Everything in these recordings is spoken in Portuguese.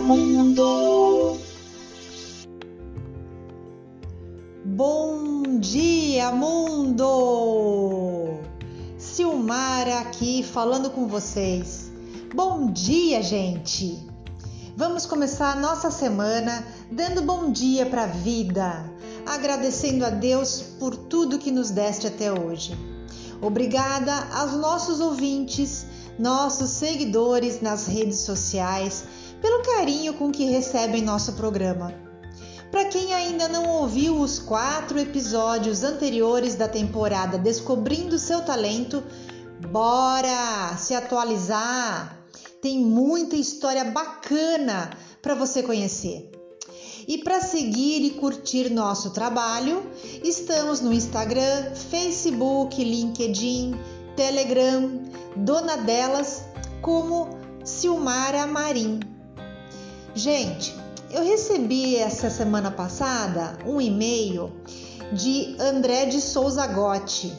Mundo! Bom dia, mundo! Silmara aqui falando com vocês. Bom dia, gente! Vamos começar a nossa semana dando bom dia para a vida, agradecendo a Deus por tudo que nos deste até hoje. Obrigada aos nossos ouvintes nossos seguidores nas redes sociais, carinho com que recebem nosso programa. Para quem ainda não ouviu os quatro episódios anteriores da temporada Descobrindo Seu Talento, bora se atualizar! Tem muita história bacana para você conhecer. E para seguir e curtir nosso trabalho, estamos no Instagram, Facebook, LinkedIn, Telegram, dona delas como Silmara Marim. Gente, eu recebi essa semana passada um e-mail de André de Souza Gotti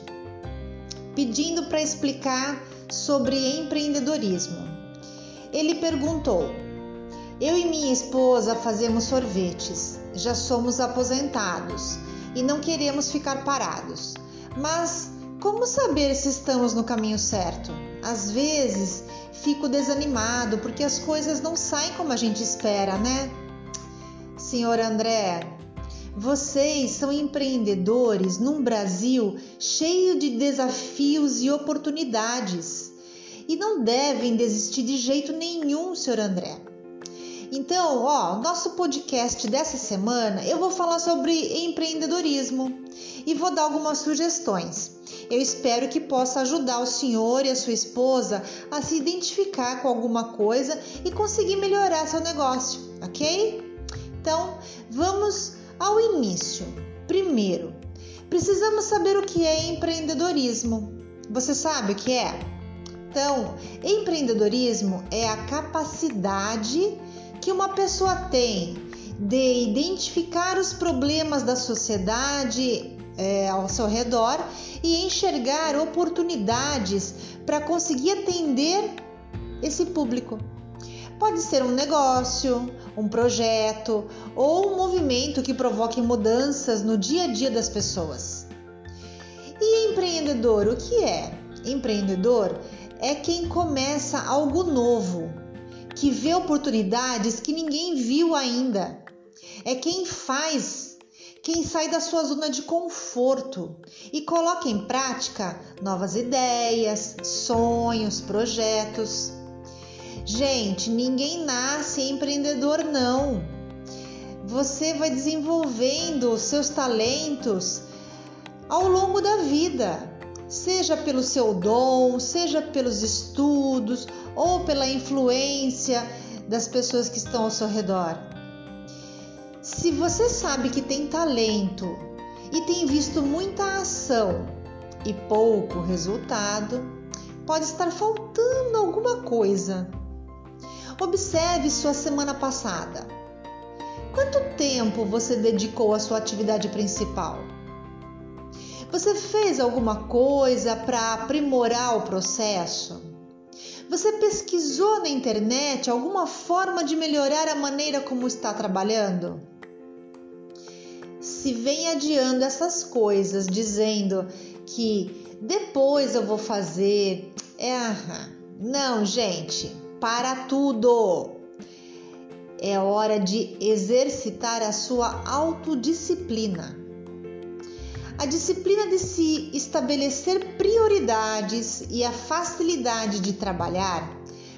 pedindo para explicar sobre empreendedorismo. Ele perguntou: Eu e minha esposa fazemos sorvetes, já somos aposentados e não queremos ficar parados, mas como saber se estamos no caminho certo? Às vezes fico desanimado porque as coisas não saem como a gente espera, né? Senhor André, vocês são empreendedores num Brasil cheio de desafios e oportunidades e não devem desistir de jeito nenhum, senhor André. Então, ó, nosso podcast dessa semana eu vou falar sobre empreendedorismo e vou dar algumas sugestões. Eu espero que possa ajudar o senhor e a sua esposa a se identificar com alguma coisa e conseguir melhorar seu negócio, ok? Então, vamos ao início. Primeiro, precisamos saber o que é empreendedorismo. Você sabe o que é? Então, empreendedorismo é a capacidade que uma pessoa tem de identificar os problemas da sociedade é, ao seu redor e enxergar oportunidades para conseguir atender esse público. Pode ser um negócio, um projeto ou um movimento que provoque mudanças no dia a dia das pessoas. E empreendedor, o que é? Empreendedor é quem começa algo novo, que vê oportunidades que ninguém viu ainda. É quem faz quem sai da sua zona de conforto e coloca em prática novas ideias, sonhos, projetos. Gente, ninguém nasce empreendedor, não. Você vai desenvolvendo seus talentos ao longo da vida, seja pelo seu dom, seja pelos estudos ou pela influência das pessoas que estão ao seu redor. Se você sabe que tem talento e tem visto muita ação e pouco resultado, pode estar faltando alguma coisa. Observe sua semana passada. Quanto tempo você dedicou à sua atividade principal? Você fez alguma coisa para aprimorar o processo? Você pesquisou na internet alguma forma de melhorar a maneira como está trabalhando? Se vem adiando essas coisas, dizendo que depois eu vou fazer. É, não, gente, para tudo. É hora de exercitar a sua autodisciplina. A disciplina de se estabelecer prioridades e a facilidade de trabalhar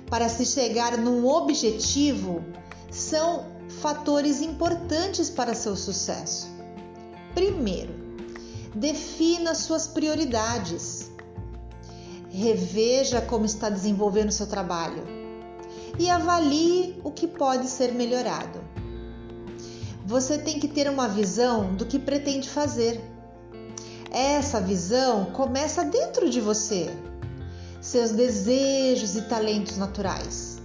para se chegar num objetivo são fatores importantes para seu sucesso. Primeiro, defina suas prioridades. Reveja como está desenvolvendo seu trabalho e avalie o que pode ser melhorado. Você tem que ter uma visão do que pretende fazer. Essa visão começa dentro de você, seus desejos e talentos naturais.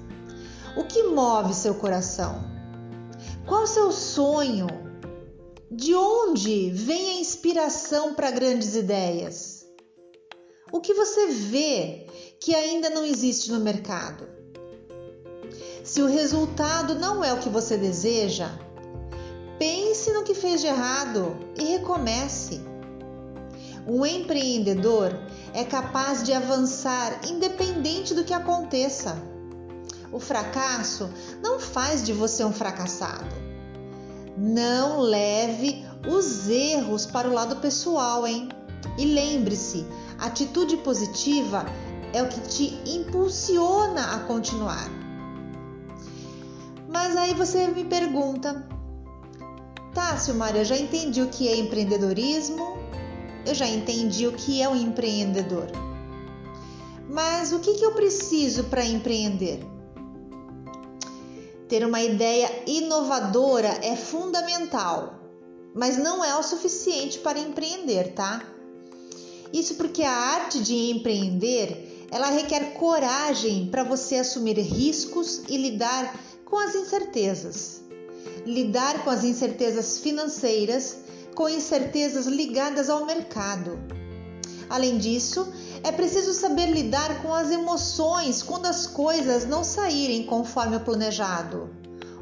O que move seu coração? Qual o seu sonho? De onde vem a inspiração para grandes ideias? O que você vê que ainda não existe no mercado? Se o resultado não é o que você deseja, pense no que fez de errado e recomece. Um empreendedor é capaz de avançar independente do que aconteça. O fracasso não faz de você um fracassado. Não leve os erros para o lado pessoal, hein? E lembre-se, atitude positiva é o que te impulsiona a continuar. Mas aí você me pergunta, tá, Silmaria, eu já entendi o que é empreendedorismo, eu já entendi o que é um empreendedor. Mas o que, que eu preciso para empreender? Ter uma ideia inovadora é fundamental, mas não é o suficiente para empreender, tá? Isso porque a arte de empreender, ela requer coragem para você assumir riscos e lidar com as incertezas. Lidar com as incertezas financeiras com incertezas ligadas ao mercado. Além disso, é preciso saber lidar com as emoções quando as coisas não saírem conforme o planejado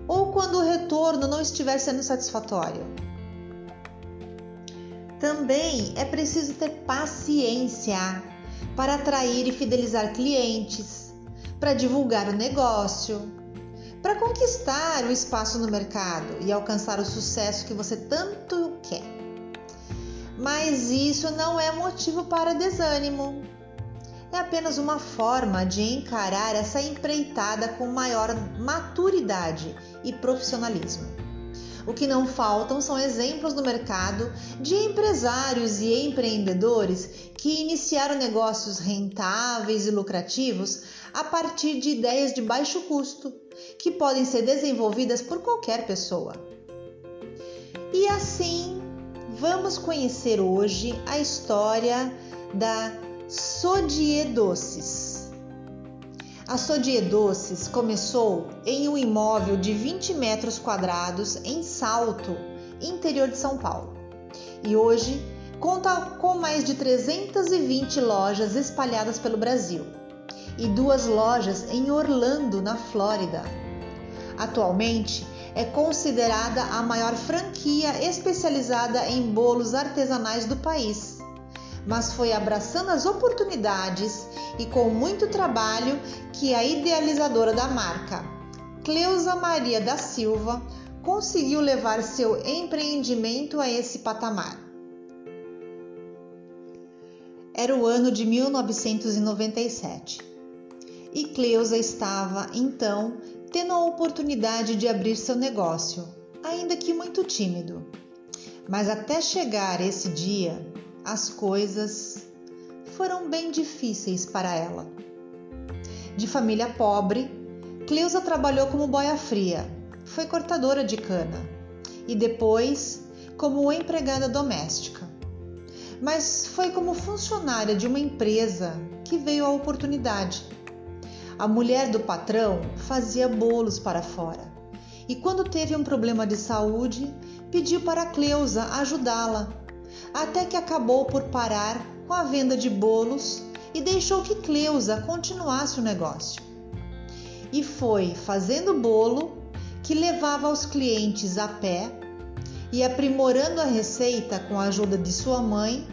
ou quando o retorno não estiver sendo satisfatório. Também é preciso ter paciência para atrair e fidelizar clientes, para divulgar o negócio, para conquistar o espaço no mercado e alcançar o sucesso que você tanto quer. Mas isso não é motivo para desânimo. É apenas uma forma de encarar essa empreitada com maior maturidade e profissionalismo. O que não faltam são exemplos no mercado de empresários e empreendedores que iniciaram negócios rentáveis e lucrativos a partir de ideias de baixo custo, que podem ser desenvolvidas por qualquer pessoa. E assim, vamos conhecer hoje a história da Sodier Doces. A Sodier Doces começou em um imóvel de 20 metros quadrados em Salto, interior de São Paulo. E hoje conta com mais de 320 lojas espalhadas pelo Brasil e duas lojas em Orlando, na Flórida. Atualmente é considerada a maior franquia especializada em bolos artesanais do país, mas foi abraçando as oportunidades e com muito trabalho que a idealizadora da marca, Cleusa Maria da Silva, conseguiu levar seu empreendimento a esse patamar. Era o ano de 1997 e Cleusa estava então tendo a oportunidade de abrir seu negócio, ainda que muito tímido. Mas até chegar esse dia, as coisas foram bem difíceis para ela. De família pobre, Cleusa trabalhou como boia fria, foi cortadora de cana e depois como empregada doméstica. Mas foi como funcionária de uma empresa que veio a oportunidade a mulher do patrão fazia bolos para fora e, quando teve um problema de saúde, pediu para Cleusa ajudá-la, até que acabou por parar com a venda de bolos e deixou que Cleusa continuasse o negócio. E foi fazendo bolo que levava aos clientes a pé e aprimorando a receita com a ajuda de sua mãe,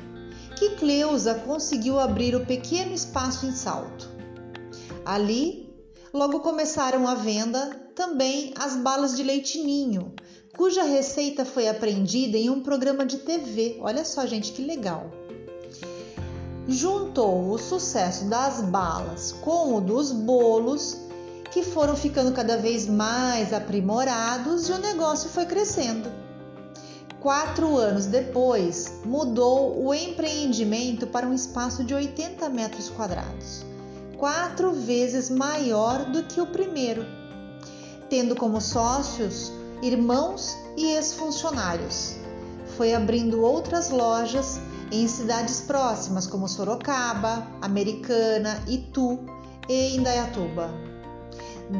que Cleusa conseguiu abrir o pequeno espaço em salto. Ali, logo começaram a venda também as balas de leite ninho, cuja receita foi aprendida em um programa de TV. Olha só, gente, que legal. Juntou o sucesso das balas com o dos bolos, que foram ficando cada vez mais aprimorados e o negócio foi crescendo. Quatro anos depois, mudou o empreendimento para um espaço de 80 metros quadrados quatro vezes maior do que o primeiro, tendo como sócios irmãos e ex-funcionários. Foi abrindo outras lojas em cidades próximas como Sorocaba, Americana, Itu e Indaiatuba.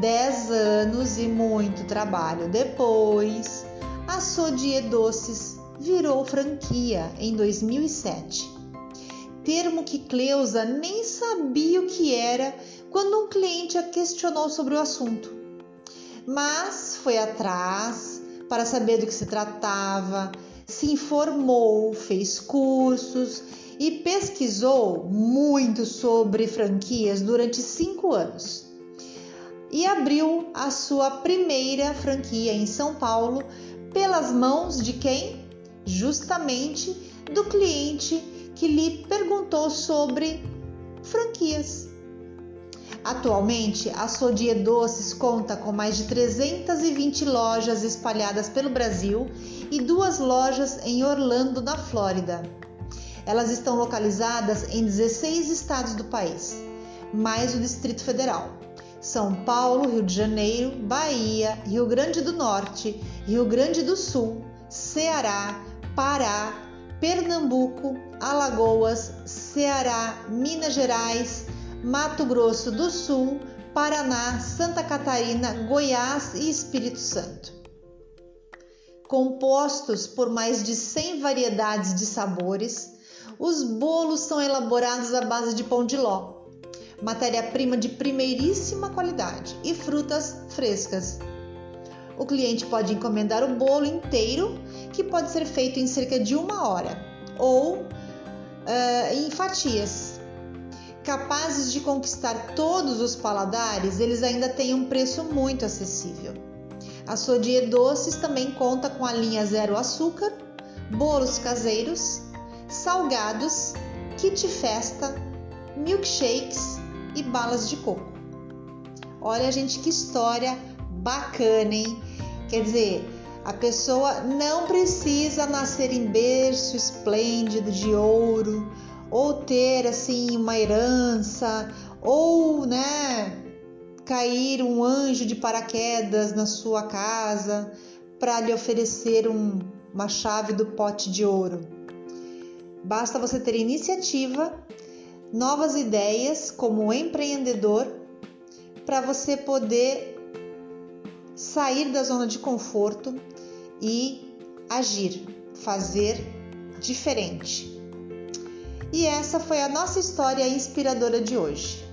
Dez anos e muito trabalho depois, a Sodier Doces virou franquia em 2007 termo que Cleusa nem sabia o que era quando um cliente a questionou sobre o assunto. mas foi atrás para saber do que se tratava, se informou, fez cursos e pesquisou muito sobre franquias durante cinco anos. E abriu a sua primeira franquia em São Paulo pelas mãos de quem? Justamente do cliente que lhe perguntou sobre franquias. Atualmente, a Sodie Doces conta com mais de 320 lojas espalhadas pelo Brasil e duas lojas em Orlando, na Flórida. Elas estão localizadas em 16 estados do país, mais o Distrito Federal. São Paulo, Rio de Janeiro, Bahia, Rio Grande do Norte, Rio Grande do Sul, Ceará, Pará, Pernambuco, Alagoas, Ceará, Minas Gerais, Mato Grosso do Sul, Paraná, Santa Catarina, Goiás e Espírito Santo. Compostos por mais de 100 variedades de sabores, os bolos são elaborados à base de pão de ló, matéria-prima de primeiríssima qualidade e frutas frescas. O cliente pode encomendar o bolo inteiro, que pode ser feito em cerca de uma hora, ou uh, em fatias. Capazes de conquistar todos os paladares, eles ainda têm um preço muito acessível. A Sodier Doces também conta com a linha zero açúcar, bolos caseiros, salgados, kit festa, milkshakes e balas de coco. Olha, gente, que história bacana, hein? Quer dizer, a pessoa não precisa nascer em berço esplêndido de ouro ou ter assim uma herança ou, né, cair um anjo de paraquedas na sua casa para lhe oferecer um, uma chave do pote de ouro. Basta você ter iniciativa novas ideias como empreendedor para você poder sair da zona de conforto e agir, fazer diferente. E essa foi a nossa história inspiradora de hoje.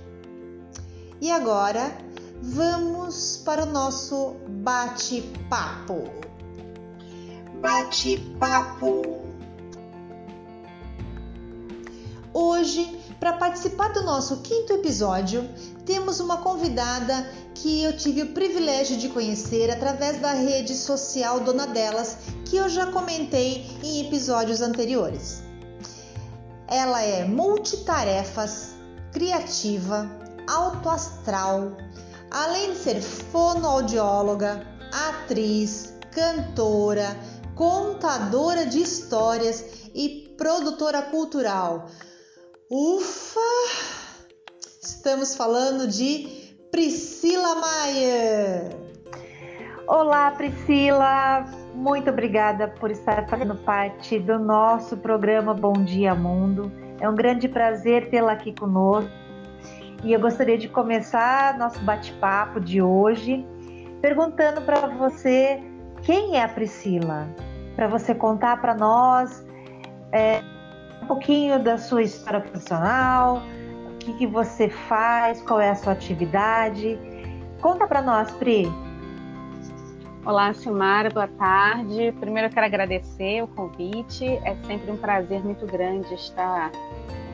E agora vamos para o nosso bate-papo. Bate-papo. Hoje para participar do nosso quinto episódio, temos uma convidada que eu tive o privilégio de conhecer através da rede social Dona Delas, que eu já comentei em episódios anteriores. Ela é multitarefas, criativa, autoastral, além de ser fonoaudióloga, atriz, cantora, contadora de histórias e produtora cultural. Ufa! Estamos falando de Priscila Maia. Olá, Priscila. Muito obrigada por estar fazendo parte do nosso programa Bom Dia Mundo. É um grande prazer tê-la aqui conosco. E eu gostaria de começar nosso bate-papo de hoje perguntando para você quem é a Priscila, para você contar para nós é, um pouquinho da sua história profissional, o que, que você faz, qual é a sua atividade. Conta para nós, Pri. Olá, Silmara, boa tarde. Primeiro eu quero agradecer o convite. É sempre um prazer muito grande estar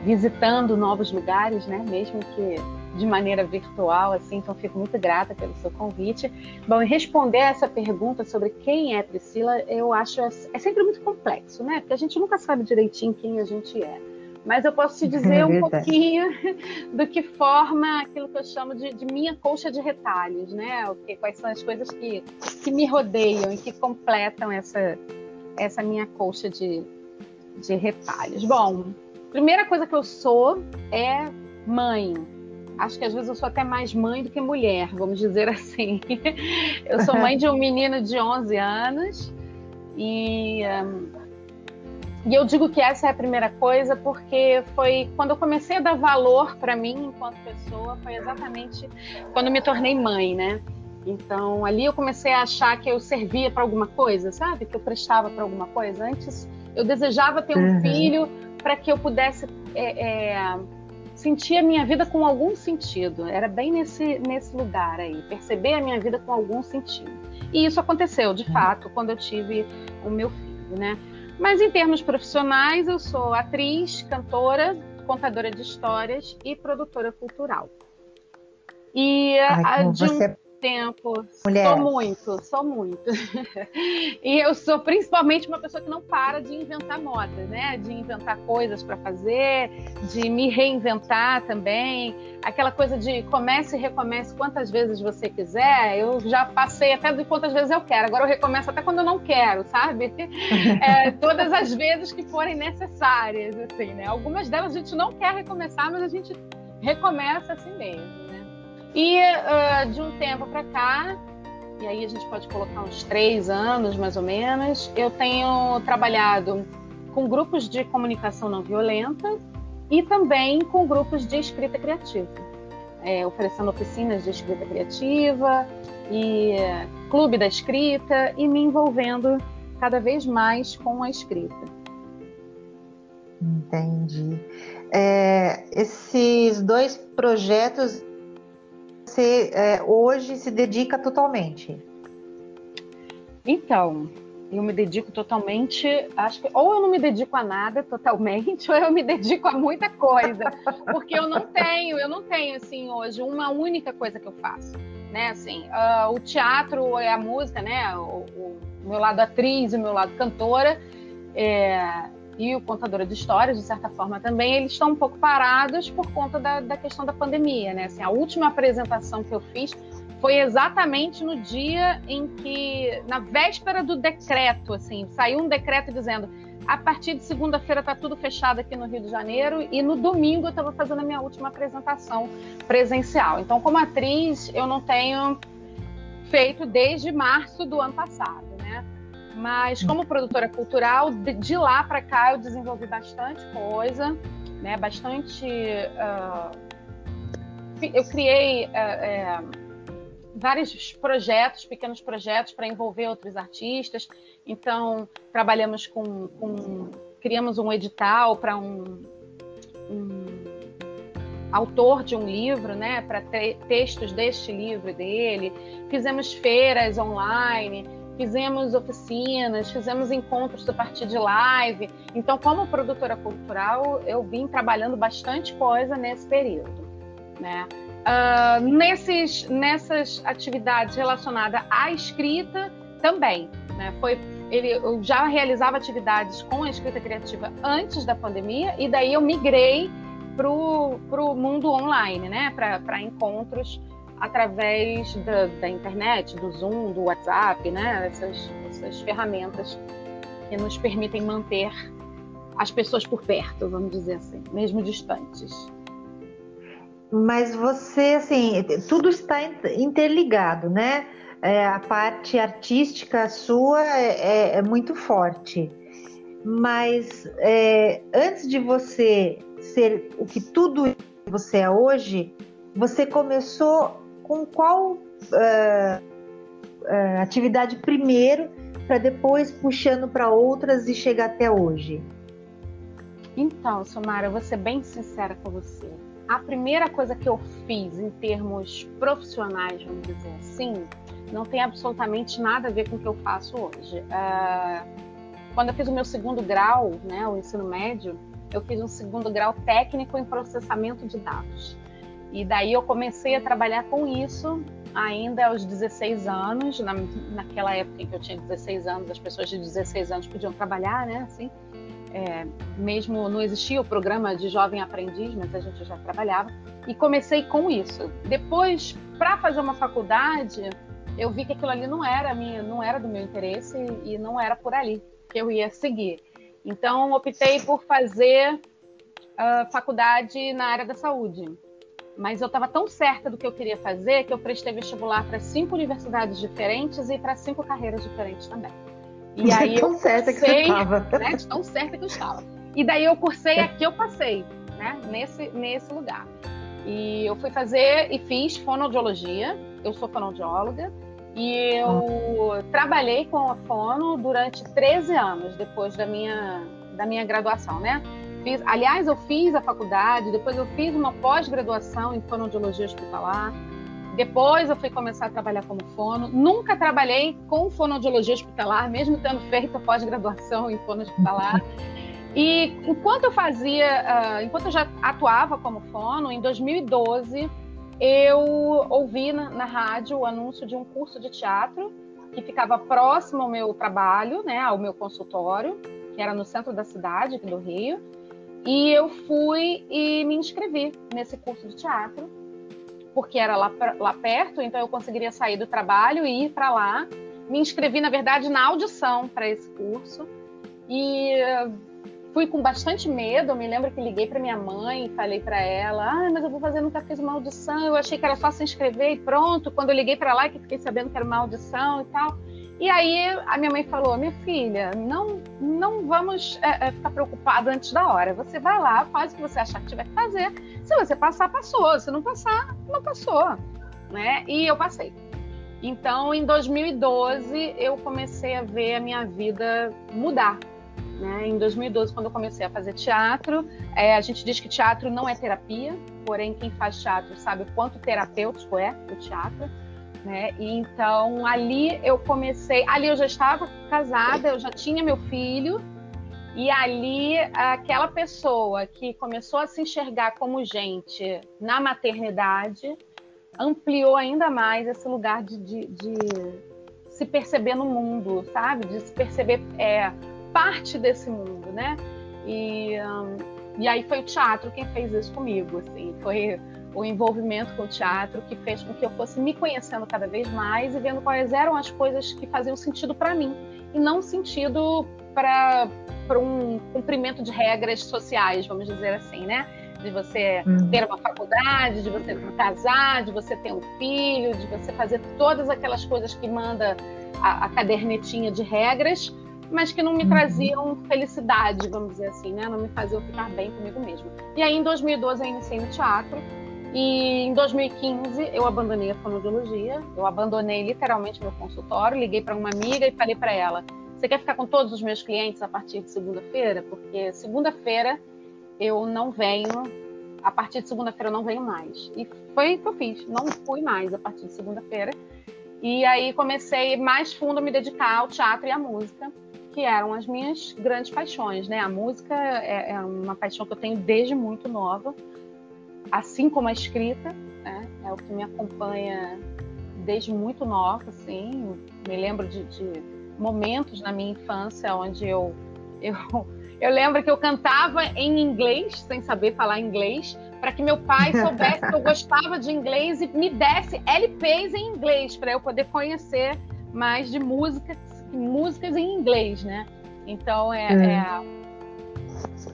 visitando novos lugares, né? Mesmo que de maneira virtual, assim, então fico muito grata pelo seu convite. Bom, e responder essa pergunta sobre quem é Priscila, eu acho é, é sempre muito complexo, né? Porque a gente nunca sabe direitinho quem a gente é. Mas eu posso te dizer é um pouquinho do que forma aquilo que eu chamo de, de, minha colcha de retalhos, né? O que, quais são as coisas que, que me rodeiam e que completam essa, essa minha colcha de, de retalhos. Bom, primeira coisa que eu sou é mãe, acho que às vezes eu sou até mais mãe do que mulher, vamos dizer assim. Eu sou mãe de um menino de 11 anos e, um, e eu digo que essa é a primeira coisa porque foi quando eu comecei a dar valor para mim enquanto pessoa, foi exatamente quando me tornei mãe, né? Então ali eu comecei a achar que eu servia para alguma coisa, sabe? Que eu prestava para alguma coisa. Antes eu desejava ter um uhum. filho para que eu pudesse é, é, sentir a minha vida com algum sentido. Era bem nesse, nesse lugar aí, perceber a minha vida com algum sentido. E isso aconteceu, de fato, quando eu tive o meu filho, né? Mas em termos profissionais, eu sou atriz, cantora, contadora de histórias e produtora cultural. E Ai, de um você tempo. Mulher. Sou muito, sou muito. e eu sou principalmente uma pessoa que não para de inventar moda, né? De inventar coisas para fazer, de me reinventar também. Aquela coisa de comece e recomece quantas vezes você quiser. Eu já passei até de quantas vezes eu quero. Agora eu recomeço até quando eu não quero, sabe? É, todas as vezes que forem necessárias, assim, né? Algumas delas a gente não quer recomeçar, mas a gente recomeça assim mesmo. E uh, de um tempo para cá, e aí a gente pode colocar uns três anos mais ou menos, eu tenho trabalhado com grupos de comunicação não violenta e também com grupos de escrita criativa, é, oferecendo oficinas de escrita criativa e uh, clube da escrita e me envolvendo cada vez mais com a escrita. Entendi. É, esses dois projetos você é, hoje se dedica totalmente? Então, eu me dedico totalmente, acho que ou eu não me dedico a nada totalmente, ou eu me dedico a muita coisa, porque eu não tenho, eu não tenho assim hoje uma única coisa que eu faço, né? Assim, uh, o teatro é a música, né? O, o, meu lado atriz, o meu lado cantora, é, e o Contadora de Histórias, de certa forma também, eles estão um pouco parados por conta da, da questão da pandemia, né? Assim, a última apresentação que eu fiz foi exatamente no dia em que, na véspera do decreto, assim, saiu um decreto dizendo a partir de segunda-feira está tudo fechado aqui no Rio de Janeiro e no domingo eu estava fazendo a minha última apresentação presencial. Então, como atriz, eu não tenho feito desde março do ano passado. Mas como produtora cultural, de, lá para cá eu desenvolvi bastante coisa, né? Bastante. Uh, eu criei uh, vários projetos, pequenos projetos para envolver outros artistas. Então trabalhamos com, com criamos um edital para um, um autor de um livro, né, para textos deste livro dele. Fizemos feiras online fizemos oficinas, fizemos encontros a partir de live. Então, como produtora cultural, eu vim trabalhando bastante coisa nesse período, né? Uh, nesses, nessas atividades relacionadas à escrita também, né? Foi ele, eu já realizava atividades com a escrita criativa antes da pandemia e daí eu migrei para o mundo online, né? Para encontros através da, da, internet, do Zoom, do WhatsApp, né? Essas, essas ferramentas que nos permitem manter as pessoas por perto, vamos dizer assim, mesmo distantes. Mas você, assim, tudo está interligado, né? É, a parte artística sua é, é, é muito forte. Mas é, antes de você ser o que tudo você é hoje, você começou com qual uh, uh, atividade primeiro, para depois puxando para outras e chegar até hoje? Então, Somara, eu vou ser bem sincera com você. A primeira coisa que eu fiz em termos profissionais, vamos dizer assim, não tem absolutamente nada a ver com o que eu faço hoje. Uh, quando eu fiz o meu segundo grau, né, o ensino médio, eu fiz um segundo grau técnico em processamento de dados. E daí eu comecei a trabalhar com isso ainda aos 16 anos, na, naquela época em que eu tinha 16 anos, as pessoas de 16 anos podiam trabalhar, né? Assim, é, mesmo não existia o programa de jovem aprendiz, mas a gente já trabalhava. E comecei com isso. Depois, para fazer uma faculdade, eu vi que aquilo ali não era minha, não era do meu interesse e não era por ali que eu ia seguir. Então, optei por fazer uh, faculdade na área da saúde mas eu estava tão certa do que eu queria fazer que eu prestei vestibular para cinco universidades diferentes e para cinco carreiras diferentes também. E aí tão eu certa cursei, que você estava. Né, tão certa que eu estava. E daí eu cursei aqui, eu passei, né, nesse, nesse lugar. E eu fui fazer e fiz fonoaudiologia. Eu sou fonoaudióloga. E eu ah. trabalhei com a fono durante 13 anos depois da minha, da minha graduação, né? Fiz, aliás, eu fiz a faculdade, depois eu fiz uma pós-graduação em fonoaudiologia hospitalar. Depois eu fui começar a trabalhar como fono. Nunca trabalhei com fonoaudiologia hospitalar, mesmo tendo feito a pós-graduação em fono hospitalar. E enquanto eu fazia, uh, enquanto eu já atuava como fono, em 2012 eu ouvi na, na, rádio o anúncio de um curso de teatro que ficava próximo ao meu trabalho, né, ao meu consultório, que era no centro da cidade, aqui do Rio. E eu fui e me inscrevi nesse curso de teatro, porque era lá, lá perto, então eu conseguiria sair do trabalho e ir para lá. Me inscrevi, na verdade, na audição para esse curso. E fui com bastante medo. Eu me lembro que liguei para minha mãe e falei para ela: Ah, mas eu vou fazer, nunca fiz uma audição. Eu achei que era só se inscrever e pronto. Quando eu liguei para lá, que fiquei sabendo que era uma audição e tal. E aí a minha mãe falou: Minha filha, não, não vamos é, é, ficar preocupada antes da hora. Você vai lá, faz o que você achar que tiver que fazer. Se você passar, passou. Se não passar, não passou. Né? E eu passei. Então, em 2012, eu comecei a ver a minha vida mudar né? Em 2012, quando eu comecei a fazer teatro, é, a gente diz que teatro não é terapia, porém quem faz teatro sabe o quanto terapêutico é o teatro. Né? Então ali eu comecei, ali eu já estava casada, eu já tinha meu filho, e ali aquela pessoa que começou a se enxergar como gente na maternidade ampliou ainda mais esse lugar de, de, de se perceber no mundo, sabe? De se perceber é, parte desse mundo, né? E, um, e aí foi o teatro quem fez isso comigo, assim, foi o envolvimento com o teatro que fez com que eu fosse me conhecendo cada vez mais e vendo quais eram as coisas que faziam sentido para mim e não sentido para um cumprimento de regras sociais, vamos dizer assim, né? De você uhum. ter uma faculdade, de você casar, de você ter um filho, de você fazer todas aquelas coisas que manda a, a cadernetinha de regras, mas que não me uhum. traziam felicidade, vamos dizer assim, né? Não me faziam ficar bem comigo mesma. E aí, em 2012, eu iniciei no teatro. E em 2015 eu abandonei a fonoaudiologia, eu abandonei literalmente meu consultório, liguei para uma amiga e falei para ela: "Você quer ficar com todos os meus clientes a partir de segunda-feira? Porque segunda-feira eu não venho, a partir de segunda-feira eu não venho mais". E foi o que eu fiz, não fui mais a partir de segunda-feira. E aí comecei mais fundo a me dedicar ao teatro e à música que eram as minhas grandes paixões, né? A música é, é, uma paixão que eu tenho desde muito nova, assim como a escrita, né? É o que me acompanha desde muito nova, assim. Me lembro de, de momentos na minha infância onde eu, eu eu lembro que eu cantava em inglês, sem saber falar inglês, para que meu pai soubesse que eu gostava de inglês e me desse LPs em inglês para eu poder conhecer mais de música músicas em inglês, né? Então é, é. é...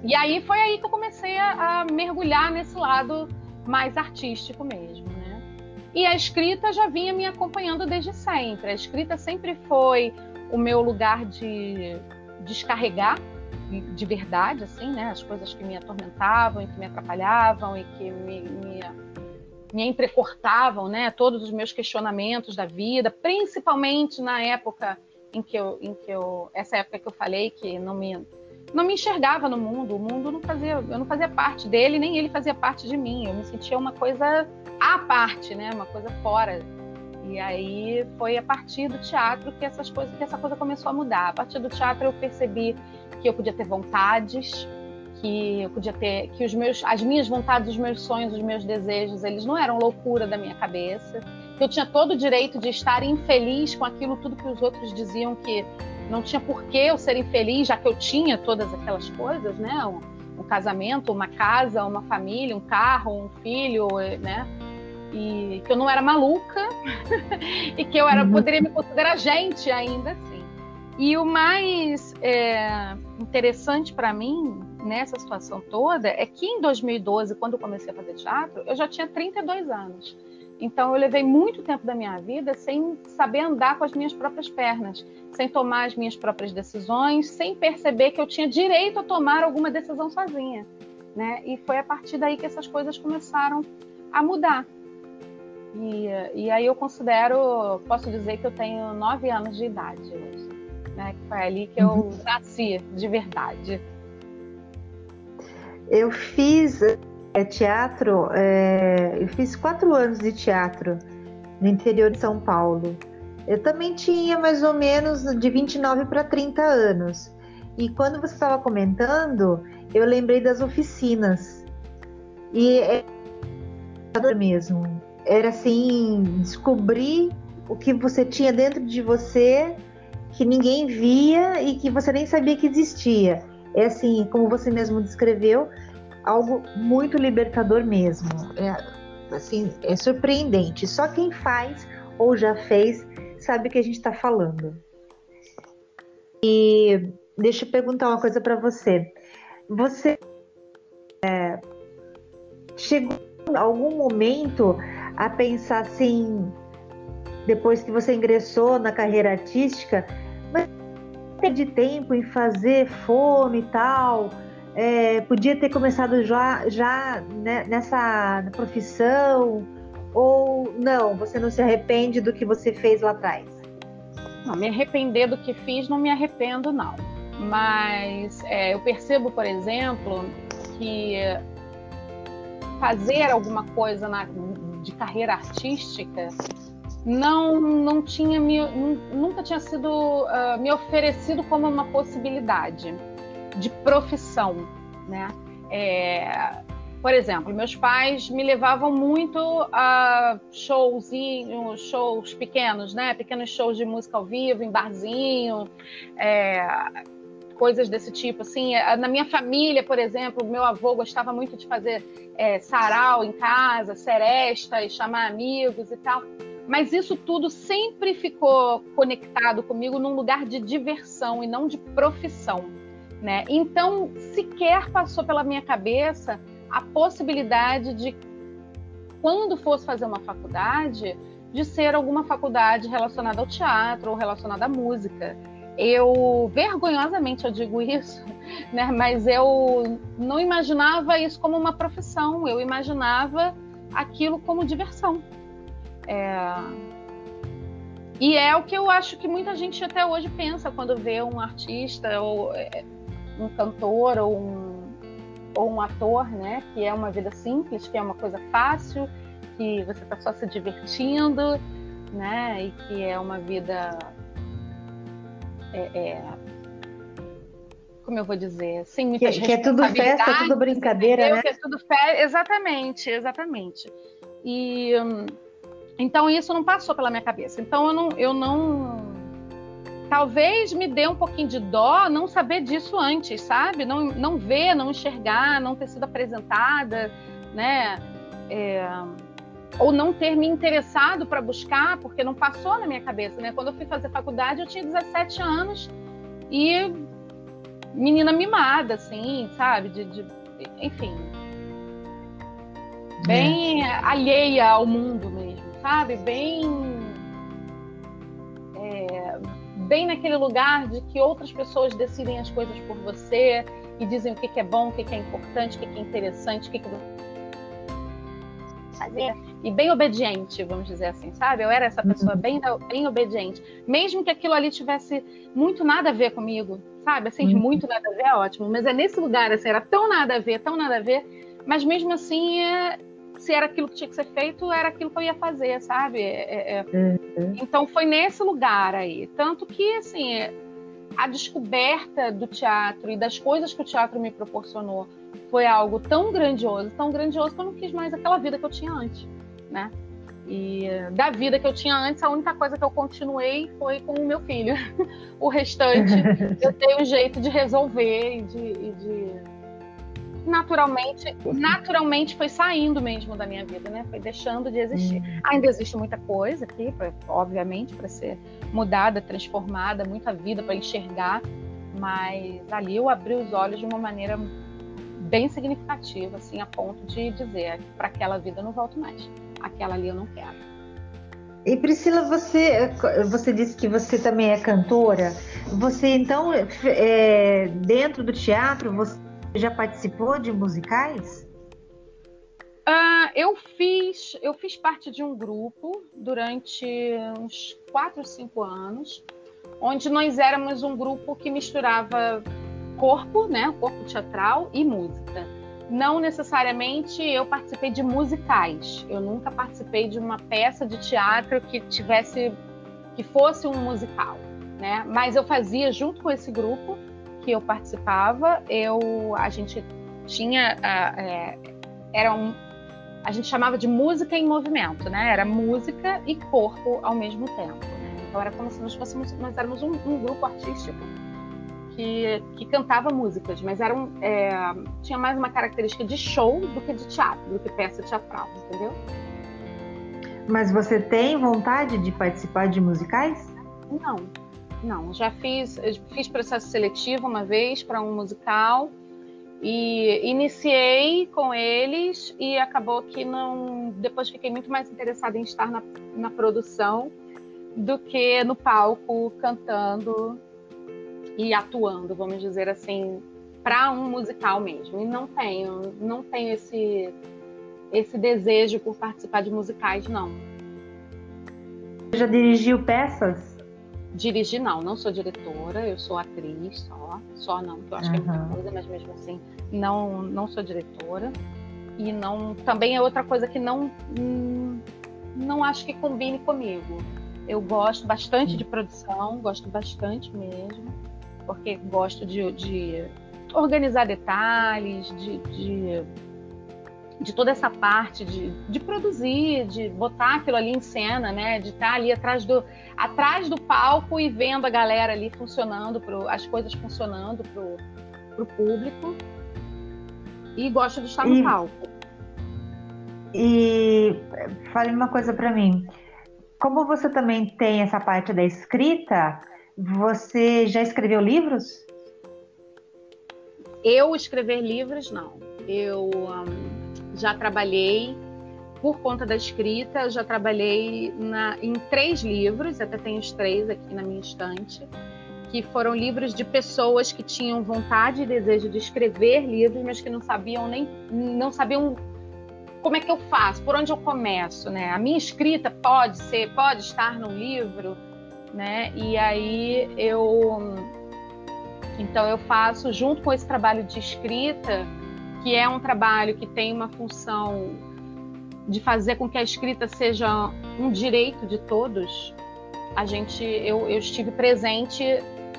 E aí foi aí que eu comecei a, a, mergulhar nesse lado mais artístico mesmo, né? E a escrita já vinha me acompanhando desde sempre. A escrita sempre foi o meu lugar de descarregar de verdade, assim, né? As coisas que me atormentavam e que me atrapalhavam e que me, me, me entrecortavam, né? Todos os meus questionamentos da vida, principalmente na época em que eu, em que eu, essa época que eu falei que não me, não me enxergava no mundo, o mundo não fazia, eu não fazia parte dele, nem ele fazia parte de mim. Eu me sentia uma coisa à parte, né? Uma coisa fora. E aí foi a partir do teatro que essas coisas, que essa coisa começou a mudar. A partir do teatro eu percebi que eu podia ter vontades, que eu podia ter, que os meus, as minhas vontades, os meus sonhos, os meus desejos, eles não eram loucura da minha cabeça que eu tinha todo o direito de estar infeliz com aquilo tudo que os outros diziam que não tinha por que eu ser infeliz, já que eu tinha todas aquelas coisas, né? Um, um casamento, uma casa, uma família, um carro, um filho, né? E que eu não era maluca e que eu era, uhum. poderia me considerar gente ainda assim. E o mais é, interessante para mim nessa situação toda é que em 2012, quando eu comecei a fazer teatro, eu já tinha 32 anos. Então, eu levei muito tempo da minha vida sem saber andar com as minhas próprias pernas, sem tomar as minhas próprias decisões, sem perceber que eu tinha direito a tomar alguma decisão sozinha. Né? E foi a partir daí que essas coisas começaram a mudar. E, e aí eu considero, posso dizer que eu tenho nove anos de idade hoje, né? Que foi ali que eu uhum. nasci de verdade. Eu fiz é, teatro, é, eu fiz quatro anos de teatro no interior de São Paulo. Eu também tinha mais ou menos de 29 para 30 anos. E quando você estava comentando, eu lembrei das oficinas. E é mesmo. Era assim, descobrir o que você tinha dentro de você que ninguém via e que você nem sabia que existia. É assim, como você mesmo descreveu, algo muito libertador mesmo. É, assim, é surpreendente. Só quem faz ou já fez sabe o que a gente está falando. E deixa eu perguntar uma coisa para você. Você é, chegou em algum momento a pensar assim, depois que você ingressou na carreira artística, mas de tempo em fazer fono e tal, é, podia ter começado já, já né, nessa profissão, ou não, você não se arrepende do que você fez lá atrás? Não, me arrepender do que fiz, não me arrependo, não. Mas é, eu percebo, por exemplo, que fazer alguma coisa na, de carreira artística não não tinha me, nunca tinha sido uh, me oferecido como uma possibilidade de profissão, né? É, por exemplo, meus pais me levavam muito a shows, shows pequenos, né? Pequenos shows de música ao vivo, em barzinho, é, coisas desse tipo. Assim, na minha família, por exemplo, meu avô gostava muito de fazer é, sarau em casa, seresta e chamar amigos e tal. Mas isso tudo sempre ficou conectado comigo num lugar de diversão e não de profissão. Né? Então, sequer passou pela minha cabeça a possibilidade de, quando fosse fazer uma faculdade, de ser alguma faculdade relacionada ao teatro ou relacionada à música. Eu, vergonhosamente, eu digo isso, né? mas eu não imaginava isso como uma profissão, eu imaginava aquilo como diversão. É... E é o que eu acho que muita gente até hoje pensa quando vê um artista ou é, um cantor ou um, ou um ator, né? Que é uma vida simples, que é uma coisa fácil, que você está só se divertindo, né? E que é uma vida é, é, como eu vou dizer, sem muitas que, que é tudo festa, tudo brincadeira, né? Que é tudo fe... Exatamente, exatamente. E hum, então isso não passou pela minha cabeça. Então eu não, eu não, talvez me dê um pouquinho de dó não saber disso antes, sabe? Não, não ver, não enxergar, não ter sido apresentada, né? É, ou não ter me interessado para buscar, porque não passou na minha cabeça, né? Quando eu fui fazer faculdade, eu tinha 17 anos e menina mimada, assim, sabe? De, de enfim, bem é. alheia ao mundo mesmo sabe? Bem. É, bem naquele lugar de que outras pessoas decidem as coisas por você e dizem o que, que é bom, o que, que é importante, o que, que é interessante, o que, que fazer e bem obediente, vamos dizer assim, sabe? Eu era essa pessoa uhum. bem, bem obediente, mesmo que aquilo ali tivesse muito nada a ver comigo, sabe? Assim, uhum. muito nada a ver, é ótimo, mas é nesse lugar, assim, era tão nada a ver, tão nada a ver, mas mesmo assim é, se era aquilo que tinha que ser feito, era aquilo que eu ia fazer, sabe? É, é... é. Uhum. Então foi nesse lugar aí. Tanto que, assim, a descoberta do teatro e das coisas que o teatro me proporcionou foi algo tão grandioso, tão grandioso que eu não quis mais aquela vida que eu tinha antes, né? E da vida que eu tinha antes, a única coisa que eu continuei foi com o meu filho. o restante eu dei um jeito de resolver e de, e de naturalmente, naturalmente foi saindo mesmo da minha vida, né? Foi deixando de existir. Uhum. Ainda existe muita coisa aqui, pra, obviamente, para ser mudada, transformada, muita vida para enxergar, mas ali eu abri os olhos de uma maneira bem significativa, assim, a ponto de dizer para aquela vida eu não volto mais, aquela ali eu não quero. E Priscila, você, você disse que você também é cantora. Você então, é, dentro do teatro, você já participou de musicais? Uh, eu fiz, eu fiz parte de um grupo durante uns 4, 5 anos, onde nós éramos um grupo que misturava corpo, né, corpo teatral e música. não necessariamente eu participei de musicais. Eu nunca participei de uma peça de teatro que tivesse que fosse um musical, né? Mas eu fazia junto com esse grupo que eu participava, eu a gente tinha é, era um a gente chamava de música em movimento, né? Era música e corpo ao mesmo tempo. Né? Então era como se nós fôssemos nós éramos um, um grupo artístico que, que cantava músicas, mas era um, é, tinha mais uma característica de show do que de teatro, do que peça teatral, entendeu? Mas você tem vontade de participar de musicais? Não, não. Já fiz, fiz processo seletivo uma vez para um musical e iniciei com eles e acabou que não. Depois fiquei muito mais interessada em estar na, na produção do que no palco cantando e atuando, vamos dizer assim, para um musical mesmo. E não tenho, não tenho esse esse desejo por participar de musicais, não. Você já dirigiu peças? Dirigir não, não sou diretora, eu sou atriz só, só não, que eu acho uhum. que é muita coisa, mas mesmo assim, não, não sou diretora. E não, também é outra coisa que não, não acho que combine comigo. Eu gosto bastante de produção, gosto bastante mesmo porque gosto de, de organizar detalhes, de, de, de, toda essa parte de, de produzir, de botar aquilo ali em cena, né? De estar ali atrás do, atrás do palco e vendo a galera ali funcionando, pro, as coisas funcionando para o público. E gosto de estar no e, palco. E fale uma coisa para mim. Como você também tem essa parte da escrita, você já escreveu livros? Eu escrever livros, não. Eu um, já trabalhei por conta da escrita, já trabalhei na, em três livros, até tenho os três aqui na minha estante, que foram livros de pessoas que tinham vontade e desejo de escrever livros, mas que não sabiam nem não sabiam como é que eu faço, por onde eu começo, né? A minha escrita pode ser, pode estar num livro, né? E aí eu então eu faço junto com esse trabalho de escrita, que é um trabalho que tem uma função de fazer com que a escrita seja um direito de todos. A gente eu, eu estive presente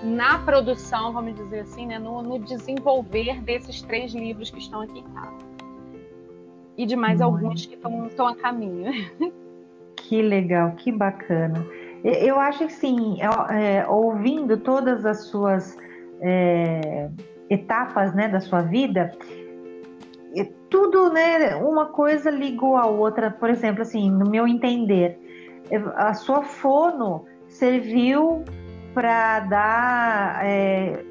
na produção, vamos dizer assim, né, no, no desenvolver desses três livros que estão aqui em casa. E de mais alguns que estão a caminho. Que legal, que bacana. Eu acho que sim, é, ouvindo todas as suas é, etapas né, da sua vida, tudo, né, uma coisa ligou a outra. Por exemplo, assim, no meu entender, a sua fono serviu para dar é,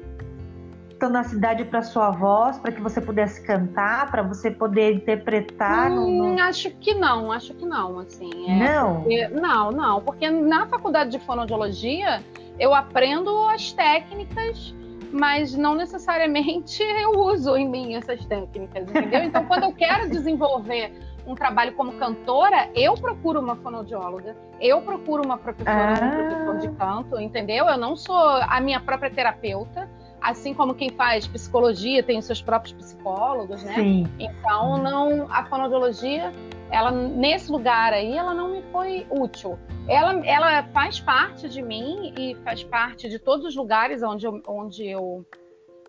cidade para sua voz, para que você pudesse cantar, para você poder interpretar? Hum, no... Acho que não, acho que não, assim. É não? Porque, não, não, porque na faculdade de fonoaudiologia eu aprendo as técnicas, mas não necessariamente eu uso em mim essas técnicas, entendeu? Então, quando eu quero desenvolver um trabalho como cantora, eu procuro uma fonoaudióloga, eu procuro uma professora, ah. um professor de canto, entendeu? Eu não sou a minha própria terapeuta, assim como quem faz psicologia tem os seus próprios psicólogos, né? Sim. Então, não a fonoaudiologia, ela nesse lugar aí, ela não me foi útil. Ela, ela faz parte de mim e faz parte de todos os lugares onde eu, onde eu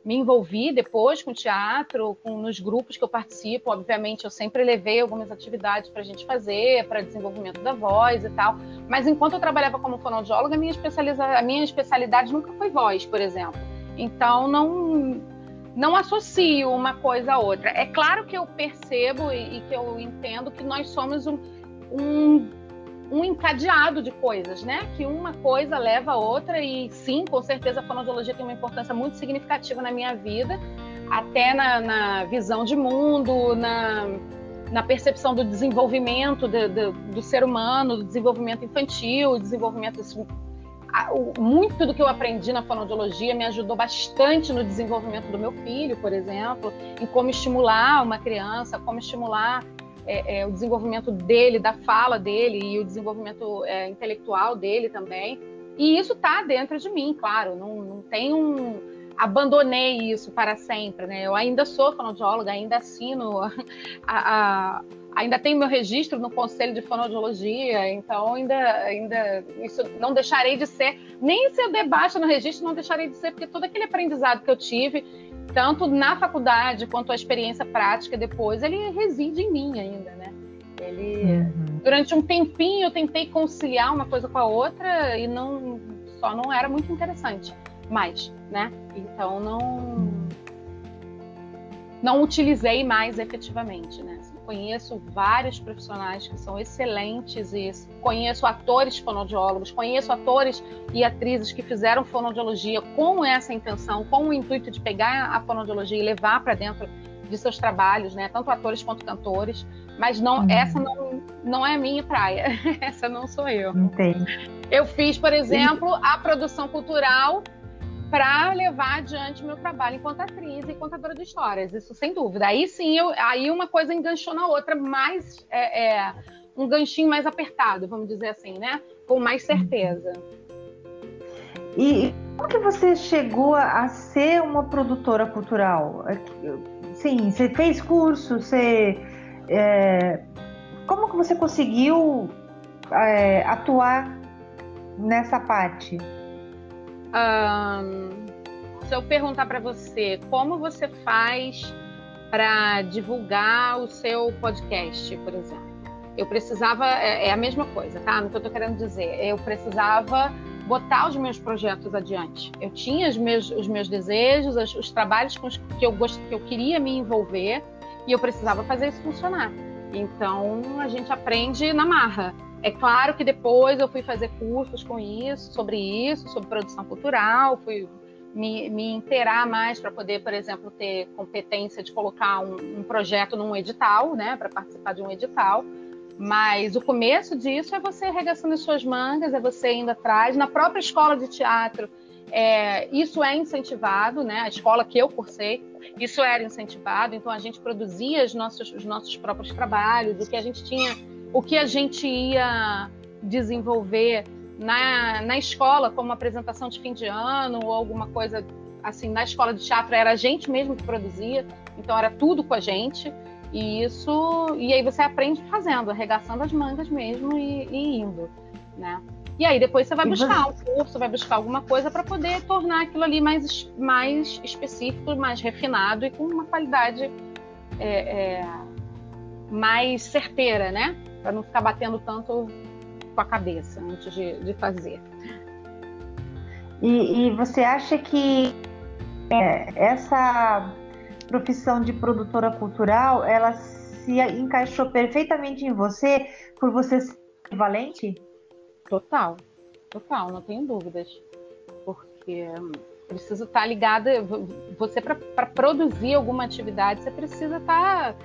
me envolvi depois com teatro, com nos grupos que eu participo. Obviamente, eu sempre levei algumas atividades para a gente fazer, para desenvolvimento da voz e tal. Mas enquanto eu trabalhava como fonoaudióloga, minha, especializa, a minha especialidade nunca foi voz, por exemplo. Então, não, não associo uma coisa a outra. É claro que eu percebo e, e que eu entendo que nós somos um, um, um, encadeado de coisas, né? Que uma coisa leva a outra, e sim, com certeza a fonoaudiologia tem uma importância muito significativa na minha vida, até na, na visão de mundo, na, na percepção do desenvolvimento de, de, do ser humano, do desenvolvimento infantil, desenvolvimento muito do que eu aprendi na fonoaudiologia me ajudou bastante no desenvolvimento do meu filho, por exemplo, em como estimular uma criança, como estimular é, é, o desenvolvimento dele, da fala dele e o desenvolvimento é, intelectual dele também. E isso está dentro de mim, claro. Não, não tem um. Abandonei isso para sempre, né? Eu ainda sou fonoaudióloga, ainda assino, a, a, ainda tenho meu registro no Conselho de Fonoaudiologia, então ainda, ainda isso não deixarei de ser, nem se eu debaixa no registro, não deixarei de ser, porque todo aquele aprendizado que eu tive, tanto na faculdade quanto a experiência prática depois, ele reside em mim ainda, né? Ele, uhum. durante um tempinho, eu tentei conciliar uma coisa com a outra e não, só não era muito interessante mais, né? Então não não utilizei mais efetivamente, né? Conheço vários profissionais que são excelentes e conheço atores fonoaudiólogos, conheço atores e atrizes que fizeram fonoaudiologia com essa intenção, com o intuito de pegar a fonoaudiologia e levar para dentro de seus trabalhos, né? Tanto atores quanto cantores, mas não, uhum. essa não, não é a minha praia. essa não sou eu. Entendi. Eu fiz, por exemplo, a produção cultural para levar adiante meu trabalho enquanto atriz e contadora de histórias, isso sem dúvida. Aí sim, eu, aí uma coisa enganchou na outra, mais é, é, um ganchinho mais apertado, vamos dizer assim, né? Com mais certeza. E como que você chegou a ser uma produtora cultural? É sim, você fez curso, você é, como que você conseguiu é, atuar nessa parte? Um, se eu perguntar para você como você faz para divulgar o seu podcast, por exemplo, eu precisava é, é a mesma coisa, tá? No que eu estou querendo dizer, eu precisava botar os meus projetos adiante. Eu tinha os meus, os meus desejos, os, os trabalhos com os que eu gost, que eu queria me envolver e eu precisava fazer isso funcionar. Então a gente aprende na marra. É claro que depois eu fui fazer cursos com isso, sobre isso, sobre produção cultural, fui me, me inteirar mais para poder, por exemplo, ter competência de colocar um, um projeto num edital, né, para participar de um edital. Mas o começo disso é você arregaçando as suas mangas, é você indo atrás. Na própria escola de teatro, é, isso é incentivado, né? A escola que eu cursei, isso era incentivado. Então a gente produzia os nossos, os nossos próprios trabalhos, o que a gente tinha o que a gente ia desenvolver na, na escola, como apresentação de fim de ano ou alguma coisa assim, na escola de teatro era a gente mesmo que produzia, então era tudo com a gente. E isso, e aí você aprende fazendo, arregaçando as mangas mesmo e, e indo, né? E aí depois você vai buscar um curso, vai buscar alguma coisa para poder tornar aquilo ali mais, mais específico, mais refinado e com uma qualidade é, é, mais certeira, né? para não ficar batendo tanto com a cabeça antes de, de fazer. E, e, você acha que é, essa profissão de produtora cultural ela se encaixou perfeitamente em você por você ser valente? Total, total, não tenho dúvidas, porque precisa estar ligada. Você para produzir alguma atividade você precisa estar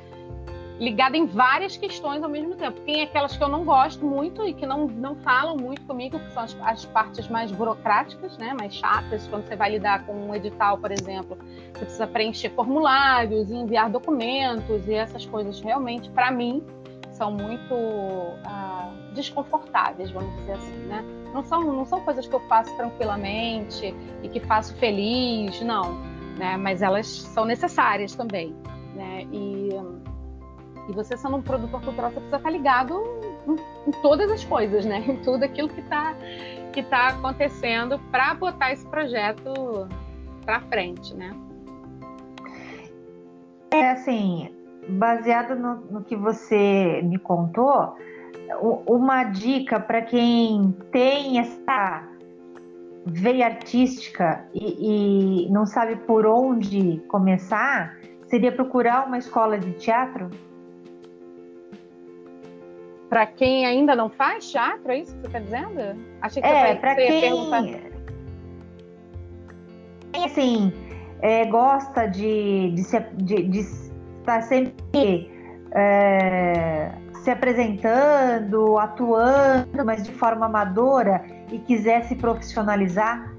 ligada em várias questões ao mesmo tempo. Tem aquelas que eu não gosto muito e que não, não falam muito comigo, que são as, as partes mais burocráticas, né, mais chatas, quando você vai lidar com um edital, por exemplo. Você precisa preencher formulários, enviar documentos e essas coisas realmente, para mim, são muito ah, desconfortáveis, vamos dizer assim, né? Não são, não são coisas que eu faço tranquilamente e que faço feliz, não, né? Mas elas são necessárias também, né? E e você sendo um produtor cultural, você precisa estar ligado em, em todas as coisas, né? Em tudo aquilo que está que tá acontecendo para botar esse projeto para frente, né? É assim, baseado no, no que você me contou, uma dica para quem tem essa veia artística e, e, não sabe por onde começar, seria procurar uma escola de teatro? Para quem ainda não faz teatro, é isso que você está dizendo? Achei que é, para quem perguntar. assim é, gosta de, de, se, de, de estar sempre é, se apresentando, atuando, mas de forma amadora e quiser se profissionalizar?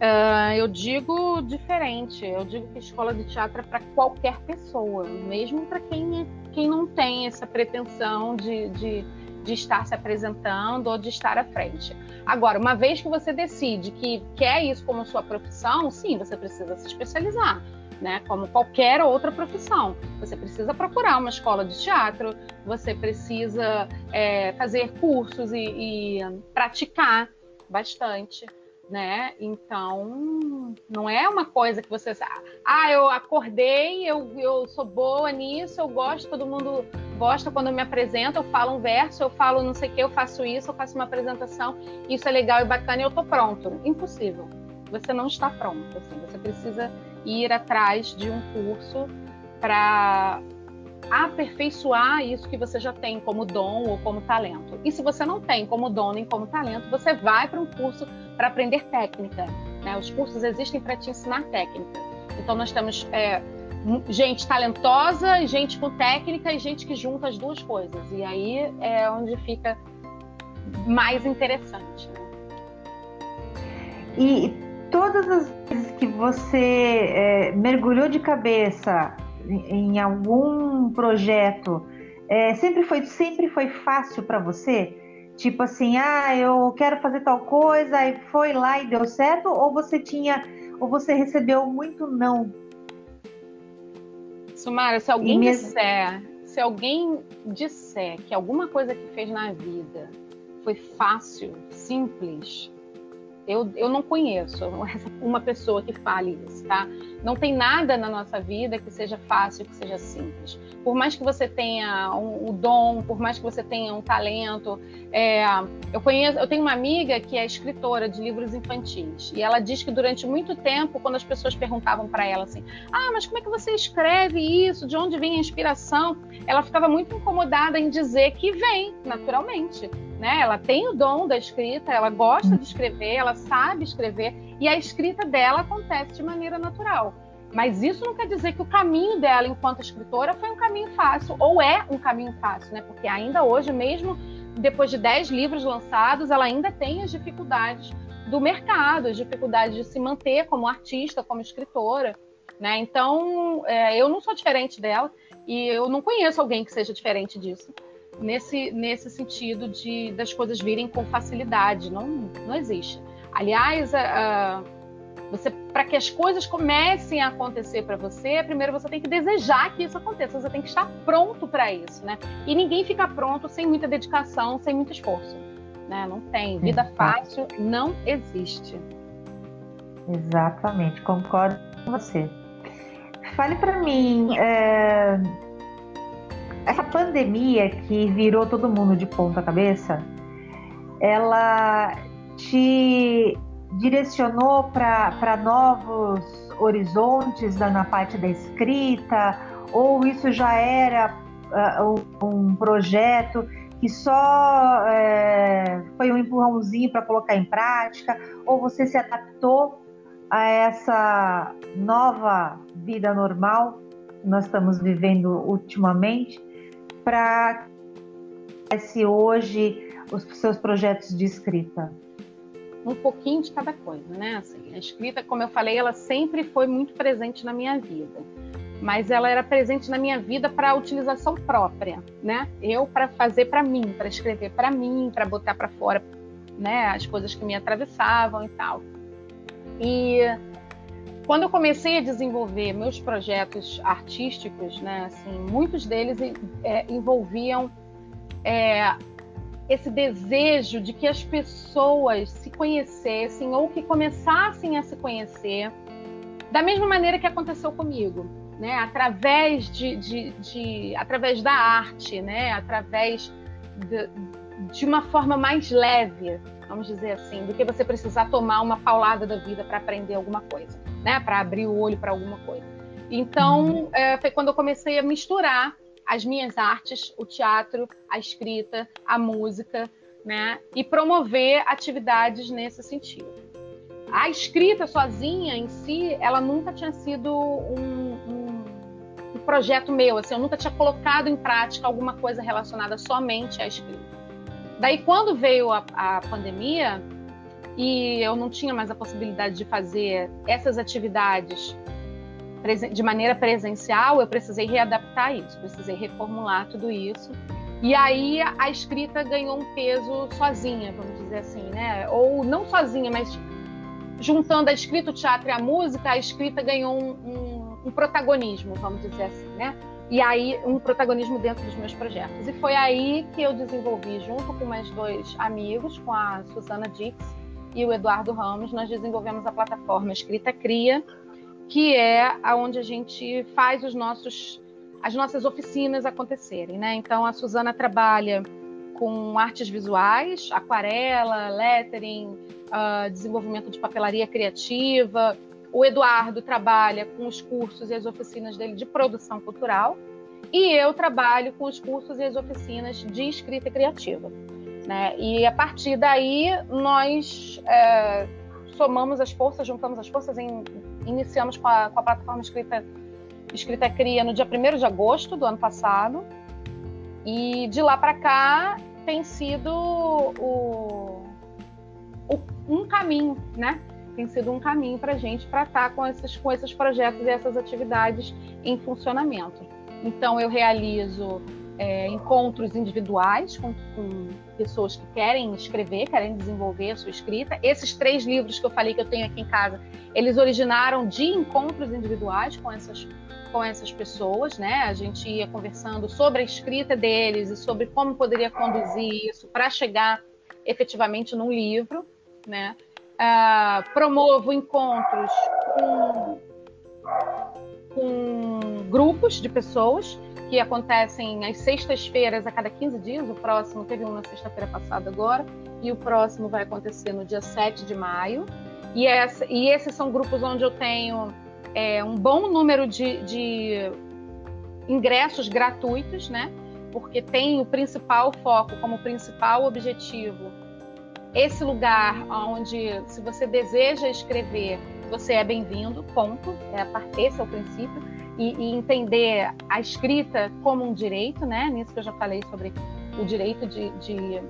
Uh, eu digo diferente. Eu digo que escola de teatro é para qualquer pessoa, mesmo para quem, quem não tem essa pretensão de, de, de estar se apresentando ou de estar à frente. Agora, uma vez que você decide que quer isso como sua profissão, sim, você precisa se especializar. Né, como qualquer outra profissão. Você precisa procurar uma escola de teatro, você precisa é, fazer cursos e, e praticar bastante né? Então, não é uma coisa que você ah, eu acordei, eu, eu sou boa nisso, eu gosto, todo mundo gosta quando eu me apresento, eu falo um verso, eu falo não sei o que, eu faço isso, eu faço uma apresentação, isso é legal e bacana e eu tô pronto. Impossível. Você não está pronto, assim, você precisa ir atrás de um curso para aperfeiçoar isso que você já tem como dom ou como talento. E se você não tem como dom nem como talento, você vai para um curso para aprender técnica. Né? Os cursos existem para te ensinar técnica. Então nós temos é, gente talentosa, gente com técnica e gente que junta as duas coisas. E aí é onde fica mais interessante. Né? E todas as vezes que você é, mergulhou de cabeça em algum projeto, é, sempre foi sempre foi fácil para você? Tipo assim, ah, eu quero fazer tal coisa, e foi lá e deu certo, ou você tinha, ou você recebeu muito não? Sumara, se alguém mesmo... disser, se alguém disser que alguma coisa que fez na vida foi fácil, simples, eu, eu não conheço uma pessoa que fale isso, tá? Não tem nada na nossa vida que seja fácil, que seja simples. Por mais que você tenha um, um dom, por mais que você tenha um talento, é, eu conheço, eu tenho uma amiga que é escritora de livros infantis e ela diz que durante muito tempo, quando as pessoas perguntavam para ela assim, ah, mas como é que você escreve isso? De onde vem a inspiração? Ela ficava muito incomodada em dizer que vem naturalmente né? Ela tem o dom da escrita, ela gosta de escrever, ela sabe escrever e a escrita dela acontece de maneira natural. Mas isso não quer dizer que o caminho dela enquanto escritora foi um caminho fácil ou é um caminho fácil, né? Porque ainda hoje, mesmo depois de 10 livros lançados, ela ainda tem as dificuldades do mercado, as dificuldades de se manter como artista, como escritora, né? Então, é, eu não sou diferente dela e eu não conheço alguém que seja diferente disso nesse, nesse sentido de das coisas virem com facilidade. Não, não existe. Aliás, a, você para que as coisas comecem a acontecer para você, primeiro você tem que desejar que isso aconteça. Você tem que estar pronto para isso, né? E ninguém fica pronto sem muita dedicação, sem muito esforço. Né? Não tem. Vida fácil não existe. Exatamente, concordo com você. Fale para mim. É essa pandemia que virou todo mundo de ponta cabeça, ela te direcionou para novos horizontes na parte da escrita, ou isso já era uh, um projeto que só é, foi um empurrãozinho para colocar em prática, ou você se adaptou a essa nova vida normal que nós estamos vivendo ultimamente para se hoje os seus projetos de escrita? Um pouquinho de cada coisa, né? Assim, a escrita, como eu falei, ela sempre foi muito presente na minha vida, mas ela era presente na minha vida para utilização própria, né? Eu para fazer para mim, para escrever para mim, para botar para fora, né? As coisas que me atravessavam e tal. E quando eu comecei a desenvolver meus projetos artísticos, né, assim, muitos deles é, envolviam é, esse desejo de que as pessoas se conhecessem ou que começassem a se conhecer da mesma maneira que aconteceu comigo, né, através de, de, de através da arte, né, através de, de uma forma mais leve, vamos dizer assim, do que você precisar tomar uma paulada da vida para aprender alguma coisa né, para abrir o olho para alguma coisa. Então, é, foi quando eu comecei a misturar as minhas artes, o teatro, a escrita, a música, né, e promover atividades nesse sentido. A escrita sozinha em si, ela nunca tinha sido um, um, um projeto meu, assim, eu nunca tinha colocado em prática alguma coisa relacionada somente à escrita. Daí, quando veio a, a pandemia, e eu não tinha mais a possibilidade de fazer essas atividades de maneira presencial, eu precisei readaptar isso, precisei reformular tudo isso. E aí a escrita ganhou um peso sozinha, vamos dizer assim, né? Ou não sozinha, mas juntando a escrita, o teatro e a música, a escrita ganhou um, um, um protagonismo, vamos dizer assim, né? E aí um protagonismo dentro dos meus projetos. E foi aí que eu desenvolvi, junto com mais dois amigos, com a Susana Dix e o Eduardo Ramos, nós desenvolvemos a plataforma Escrita Cria, que é onde a gente faz os nossos as nossas oficinas acontecerem, né? Então a Suzana trabalha com artes visuais, aquarela, lettering, uh, desenvolvimento de papelaria criativa. O Eduardo trabalha com os cursos e as oficinas dele de produção cultural. E eu trabalho com os cursos e as oficinas de escrita criativa. Né? E a partir daí nós é, somamos as forças, juntamos as forças, em, iniciamos com a, com a plataforma escrita Escrita Cria no dia 1 de agosto do ano passado. E de lá para cá tem sido o, o, um caminho, né? Tem sido um caminho para a gente para estar tá com esses, com esses projetos e essas atividades em funcionamento. Então, eu realizo é, encontros individuais com, com, pessoas que querem escrever, querem desenvolver a sua escrita. Esses três livros que eu falei que eu tenho aqui em casa, eles originaram de encontros individuais com essas com essas pessoas, né? A gente ia conversando sobre a escrita deles e sobre como poderia conduzir isso para chegar efetivamente num livro, né? Uh, promovo encontros com, com grupos de pessoas que acontecem às sextas-feiras a cada 15 dias. O próximo teve um na sexta-feira passada agora e o próximo vai acontecer no dia 7 de maio. E, essa, e esses são grupos onde eu tenho é, um bom número de, de ingressos gratuitos, né? Porque tem o principal foco como principal objetivo esse lugar onde, se você deseja escrever, você é bem-vindo, ponto. É, esse é o princípio. E, e, entender a escrita como um direito, né? Nisso que eu já falei sobre o direito de, de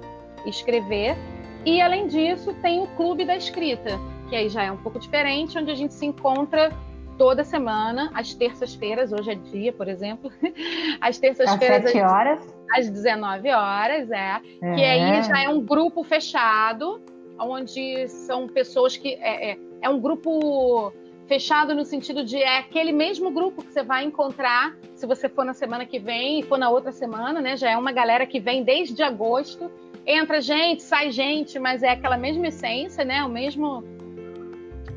escrever. E, além disso, tem o Clube da Escrita, que aí já é um pouco diferente, onde a gente se encontra toda semana, às terças-feiras, hoje é dia, por exemplo, às terças-feiras. Às 7 horas? Às 19 horas, é. é. Que aí já é um grupo fechado, onde são pessoas que. É, é, é um grupo fechado no sentido de é aquele mesmo grupo que você vai encontrar se você for na semana que vem e for na outra semana, né? Já é uma galera que vem desde agosto. Entra gente, sai gente, mas é aquela mesma essência, né? O mesmo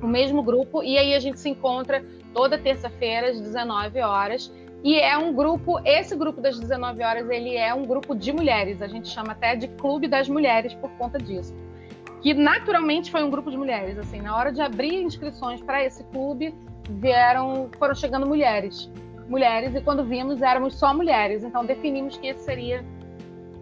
o mesmo grupo, e aí a gente se encontra toda terça-feira às 19 horas. E é um grupo, esse grupo das 19 horas, ele é um grupo de mulheres. A gente chama até de Clube das Mulheres por conta disso. Que naturalmente foi um grupo de mulheres. Assim, na hora de abrir inscrições para esse clube, vieram, foram chegando mulheres. Mulheres, e quando vimos, éramos só mulheres. Então definimos que esse seria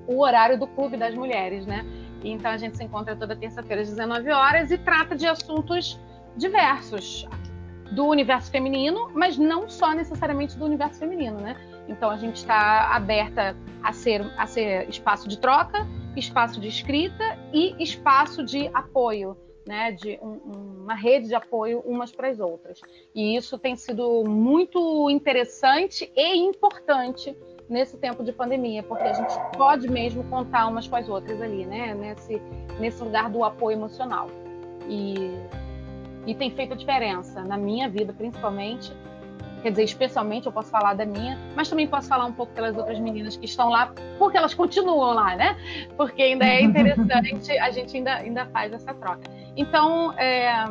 o horário do Clube das Mulheres, né? E, então a gente se encontra toda terça-feira às 19 horas e trata de assuntos diversos do universo feminino, mas não só necessariamente do universo feminino, né? Então a gente está aberta a ser, a ser espaço de troca, espaço de escrita e espaço de apoio, né? De um, uma rede de apoio umas para as outras. E isso tem sido muito interessante e importante nesse tempo de pandemia, porque a gente pode mesmo contar umas com as outras ali, né? Nesse, nesse lugar do apoio emocional. E e tem feito a diferença na minha vida, principalmente. Quer dizer, especialmente eu posso falar da minha, mas também posso falar um pouco pelas outras meninas que estão lá, porque elas continuam lá, né? Porque ainda é interessante, a gente ainda, ainda faz essa troca. Então, é,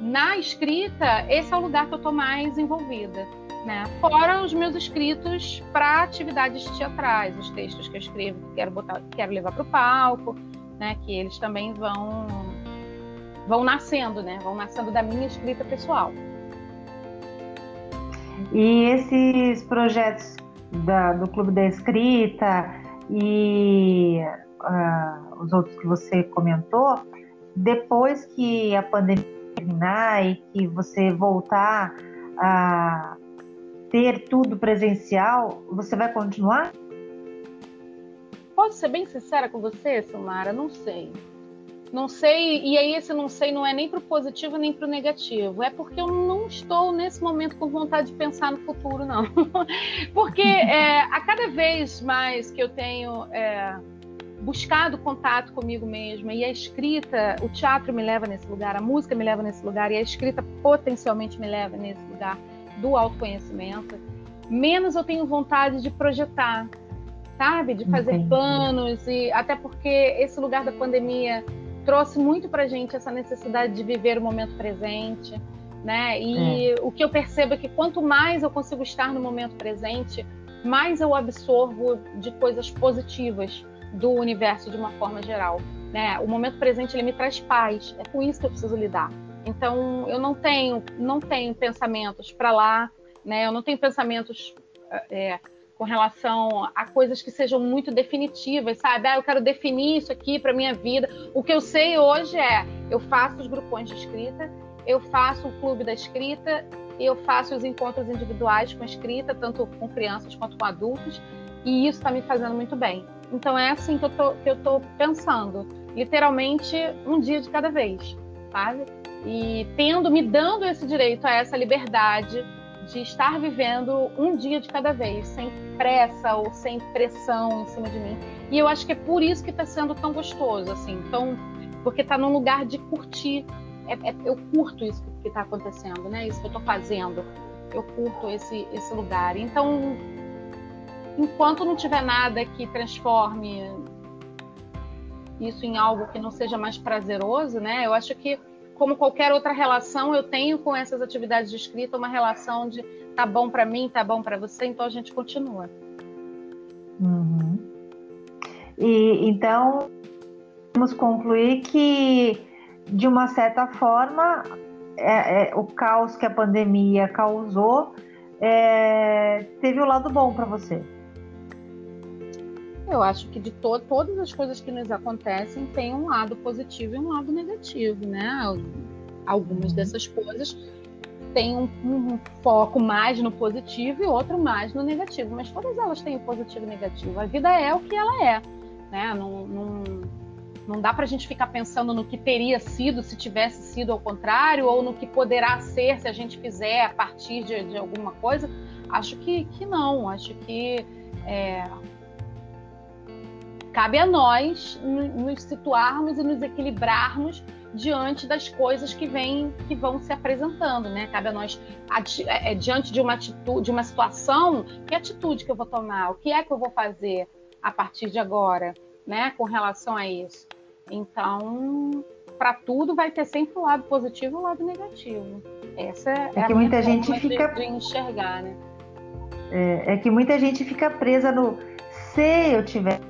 na escrita, esse é o lugar que eu estou mais envolvida. Né? Fora os meus escritos para atividades teatrais, os textos que eu escrevo, que quero, botar, quero levar para o palco, né? que eles também vão vão nascendo, né? Vão nascendo da minha escrita pessoal. E esses projetos da, do Clube da Escrita e uh, os outros que você comentou, depois que a pandemia terminar e que você voltar a ter tudo presencial, você vai continuar? Posso ser bem sincera com você, Samara? Não sei Não sei, e aí esse não sei não é nem para o positivo nem para o negativo, é porque eu não estou nesse momento com vontade de pensar no futuro, não. porque é, a cada vez mais que eu tenho é, buscado contato comigo mesma e a escrita, o teatro me leva nesse lugar, a música me leva nesse lugar e a escrita potencialmente me leva nesse lugar do autoconhecimento, menos eu tenho vontade de projetar, sabe? De fazer Entendi. planos e até porque esse lugar da pandemia trouxe muito para gente essa necessidade de viver o momento presente, né? E é. o que eu percebo é que quanto mais eu consigo estar no momento presente, mais eu absorvo de coisas positivas do universo de uma forma geral, né? O momento presente ele me traz paz, é com isso que eu preciso lidar. Então eu não tenho não tenho pensamentos para lá, né? Eu não tenho pensamentos é, com relação a coisas que sejam muito definitivas, sabe? Ah, eu quero definir isso aqui para minha vida. O que eu sei hoje é, eu faço os grupões de escrita, eu faço o clube da escrita, eu faço os encontros individuais com escrita, tanto com crianças quanto com adultos, e isso está me fazendo muito bem. Então é assim que eu tô pensando, literalmente um dia de cada vez, sabe? E tendo, me dando esse direito a essa liberdade de estar vivendo um dia de cada vez, sem pressa ou sem pressão em cima de mim. E eu acho que é por isso que está sendo tão gostoso, assim. Então, porque está num lugar de curtir. É, é, eu curto isso que está acontecendo, né? Isso que eu estou fazendo. Eu curto esse, esse lugar. Então, enquanto não tiver nada que transforme isso em algo que não seja mais prazeroso, né? Eu acho que como qualquer outra relação, eu tenho com essas atividades de escrita uma relação de tá bom para mim, tá bom para você, então a gente continua. Uhum. E então vamos concluir que de uma certa forma é, é, o caos que a pandemia causou é, teve o um lado bom para você. Eu acho que de to todas as coisas que nos acontecem tem um lado positivo e um lado negativo, né? Algumas uhum. dessas coisas têm um, um, foco mais no positivo e outro mais no negativo, mas todas elas têm o positivo e negativo. A vida é o que ela é, né? Não, não, não dá para a gente ficar pensando no que teria sido se tivesse sido ao contrário ou no que poderá ser se a gente fizer a partir de, de alguma coisa. Acho que, que não. Acho que é, Cabe a nós nos situarmos e nos equilibrarmos diante das coisas que vêm, que vão se apresentando, né? Cabe a nós é, é, diante de uma atitude, de uma situação, que atitude que eu vou tomar, o que é que eu vou fazer a partir de agora, né? Com relação a isso. Então, para tudo vai ter sempre o lado positivo e o lado negativo. Essa é, é que muita gente fica de, de enxergar, né? É, é que muita gente fica presa no se eu tiver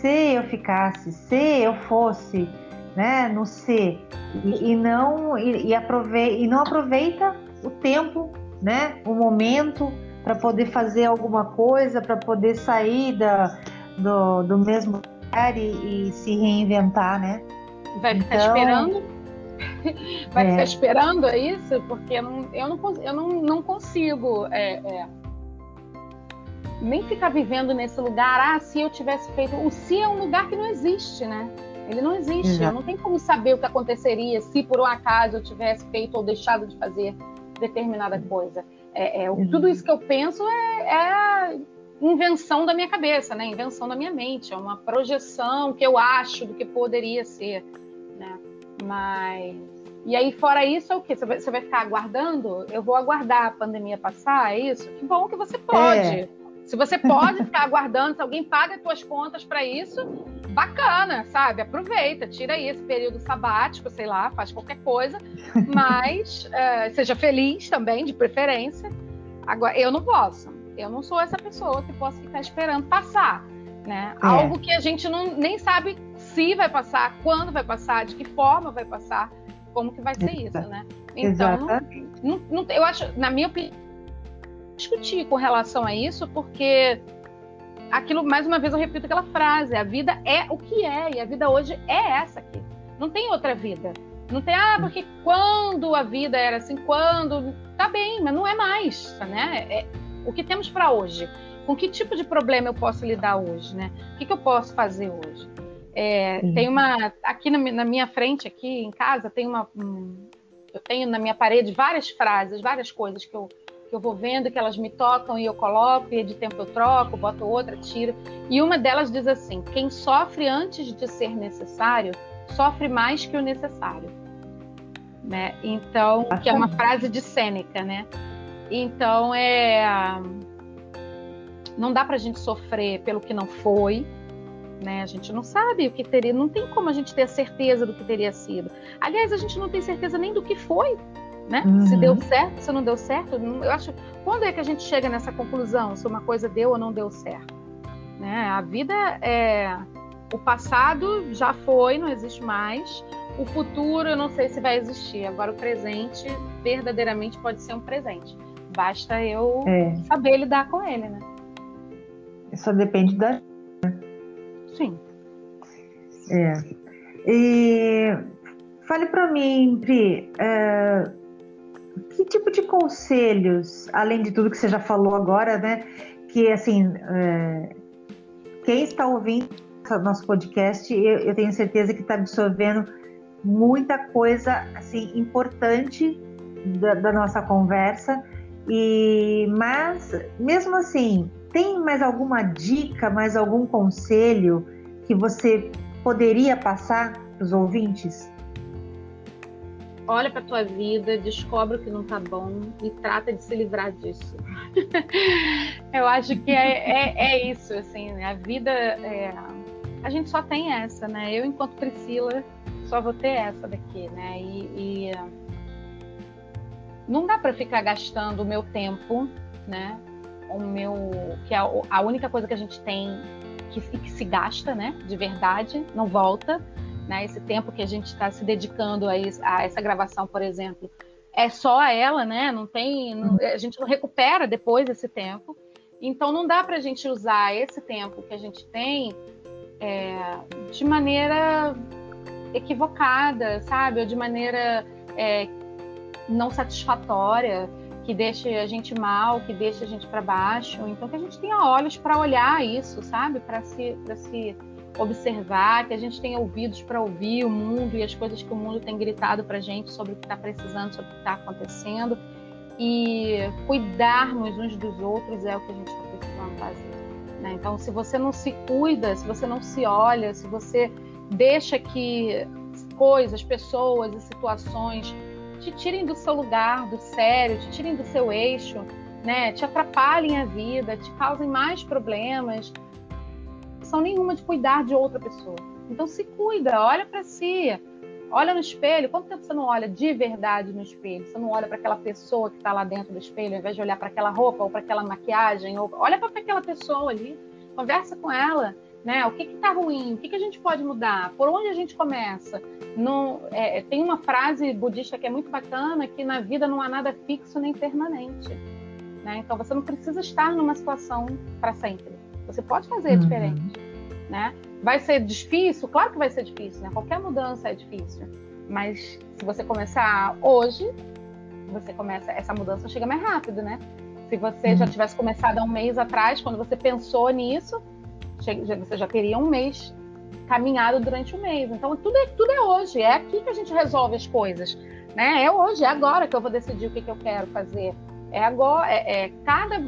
se eu ficasse, se eu fosse, né, no ser e, e não e, e, aprove e não aproveita o tempo, né, o momento para poder fazer alguma coisa, para poder sair da, do, do mesmo lugar e, e, se reinventar, né? Vai ficar então, esperando? Vai é. ficar esperando é isso? Porque eu não, eu não, eu não, não consigo é, é nem ficar vivendo nesse lugar, ah, se eu tivesse feito. O se é um lugar que não existe, né? Ele não existe. Exato. Eu não tenho como saber o que aconteceria se por um acaso eu tivesse feito ou deixado de fazer determinada coisa. É, é tudo isso que eu penso é, é invenção da minha cabeça, né? Invenção da minha mente. É uma projeção que eu acho do que poderia ser, né? Mas e aí, fora isso, é o quê? Você vai, você vai, ficar aguardando? Eu vou aguardar a pandemia passar, é isso? Que bom que você pode. É. Se você pode ficar aguardando, se alguém paga as suas contas para isso, bacana, sabe? Aproveita, tira aí esse período sabático, sei lá, faz qualquer coisa, mas é, seja feliz também, de preferência. Agora, eu não posso. Eu não sou essa pessoa que posso ficar esperando passar, né? É. Algo que a gente não, nem sabe se vai passar, quando vai passar, de que forma vai passar, como que vai ser isso, né? Então, não, não, eu acho, na minha opinião, discutir com relação a isso, porque aquilo, mais uma vez, eu repito aquela frase: a vida é o que é, e a vida hoje é essa aqui. Não tem outra vida. Não tem, ah, porque quando a vida era assim, quando. Tá bem, mas não é mais, né? É, o que temos para hoje? Com que tipo de problema eu posso lidar hoje, né? O que, que eu posso fazer hoje? É, tem uma aqui na, na, minha frente aqui em casa tem uma um, eu tenho na minha parede várias frases, várias coisas que eu que eu vou vendo que elas me tocam e eu coloco e de tempo eu troco, boto outra, tiro. E uma delas diz assim: quem sofre antes de ser necessário sofre mais que o necessário. Né? Então, que é uma frase de Sêneca, né? Então é não dá para a gente sofrer pelo que não foi, né? A gente não sabe o que teria, não tem como a gente ter a certeza do que teria sido. Aliás, a gente não tem certeza nem do que foi, né? Uhum. Se deu certo, se não deu certo. Eu acho, quando é que a gente chega nessa conclusão se uma coisa deu ou não deu certo? Né? A vida é o passado já foi, não existe mais. O futuro eu não sei se vai existir. Agora o presente verdadeiramente pode ser um presente. Basta eu é. saber lidar com ele, né? Só depende da. Sim. É. E fale para mim, Pri, é, que tipo de conselhos, além de tudo que você já falou agora, né? Que assim, é, quem está ouvindo nosso podcast, eu, eu tenho certeza que está absorvendo muita coisa assim importante da, da nossa conversa. E mas mesmo assim, tem mais alguma dica, mais algum conselho que você poderia passar para os ouvintes? Olha para tua vida, descobre o que não tá bom e trata de se livrar disso. eu acho que é, é, é, isso, assim, né? a vida, é... a gente só tem essa, né? Eu, enquanto Priscila, só vou ter essa daqui, né? E, e... não dá para ficar gastando o meu tempo, né? O meu, que é a única coisa que a gente tem que, que se gasta, né? De verdade, não volta né? Esse tempo que a gente está se dedicando a, isso, a, essa gravação, por exemplo, é só a ela, né? Não tem, não, a gente não recupera depois esse tempo. Então não dá para a gente usar esse tempo que a gente tem é, de maneira equivocada, sabe? Ou de maneira é, não satisfatória, que deixe a gente mal, que deixe a gente para baixo. Então que a gente tenha olhos para olhar isso, sabe? Para se, se observar, que a gente tenha ouvidos para ouvir o mundo e as coisas que o mundo tem gritado para a gente sobre o que está precisando, sobre o que está acontecendo. E cuidarmos uns dos outros é o que a gente está precisando fazer. Né? Então, se você não se cuida, se você não se olha, se você deixa que coisas, pessoas e situações te tirem do seu lugar, do sério, te tirem do seu eixo, né? te atrapalhem a vida, te causem mais problemas, nenhuma de cuidar de outra pessoa. Então se cuida, olha para si, olha no espelho. Quanto tempo você não olha de verdade no espelho? Você não olha para aquela pessoa que está lá dentro do espelho, ao invés de olhar para aquela roupa ou para aquela maquiagem, ou olha para aquela pessoa ali, conversa com ela. Né? O que está ruim? O que, que, a gente pode mudar? Por onde a gente começa? No, é, tem uma frase budista que é muito bacana que na vida não há nada fixo nem permanente. Né? Então você não precisa estar numa situação para sempre. Você pode fazer uhum. diferente, né? Vai ser difícil? Claro que vai ser difícil, né? Qualquer mudança é difícil. Mas se você começar hoje, você começa, essa mudança chega mais rápido, né? Se você uhum. já tivesse começado há um mês atrás, quando você pensou nisso, você já teria um mês caminhado durante o um mês. Então tudo é, tudo é hoje, é aqui que a gente resolve as coisas, né? É hoje, é agora que eu vou decidir o que, que eu quero fazer. É agora, é, é cada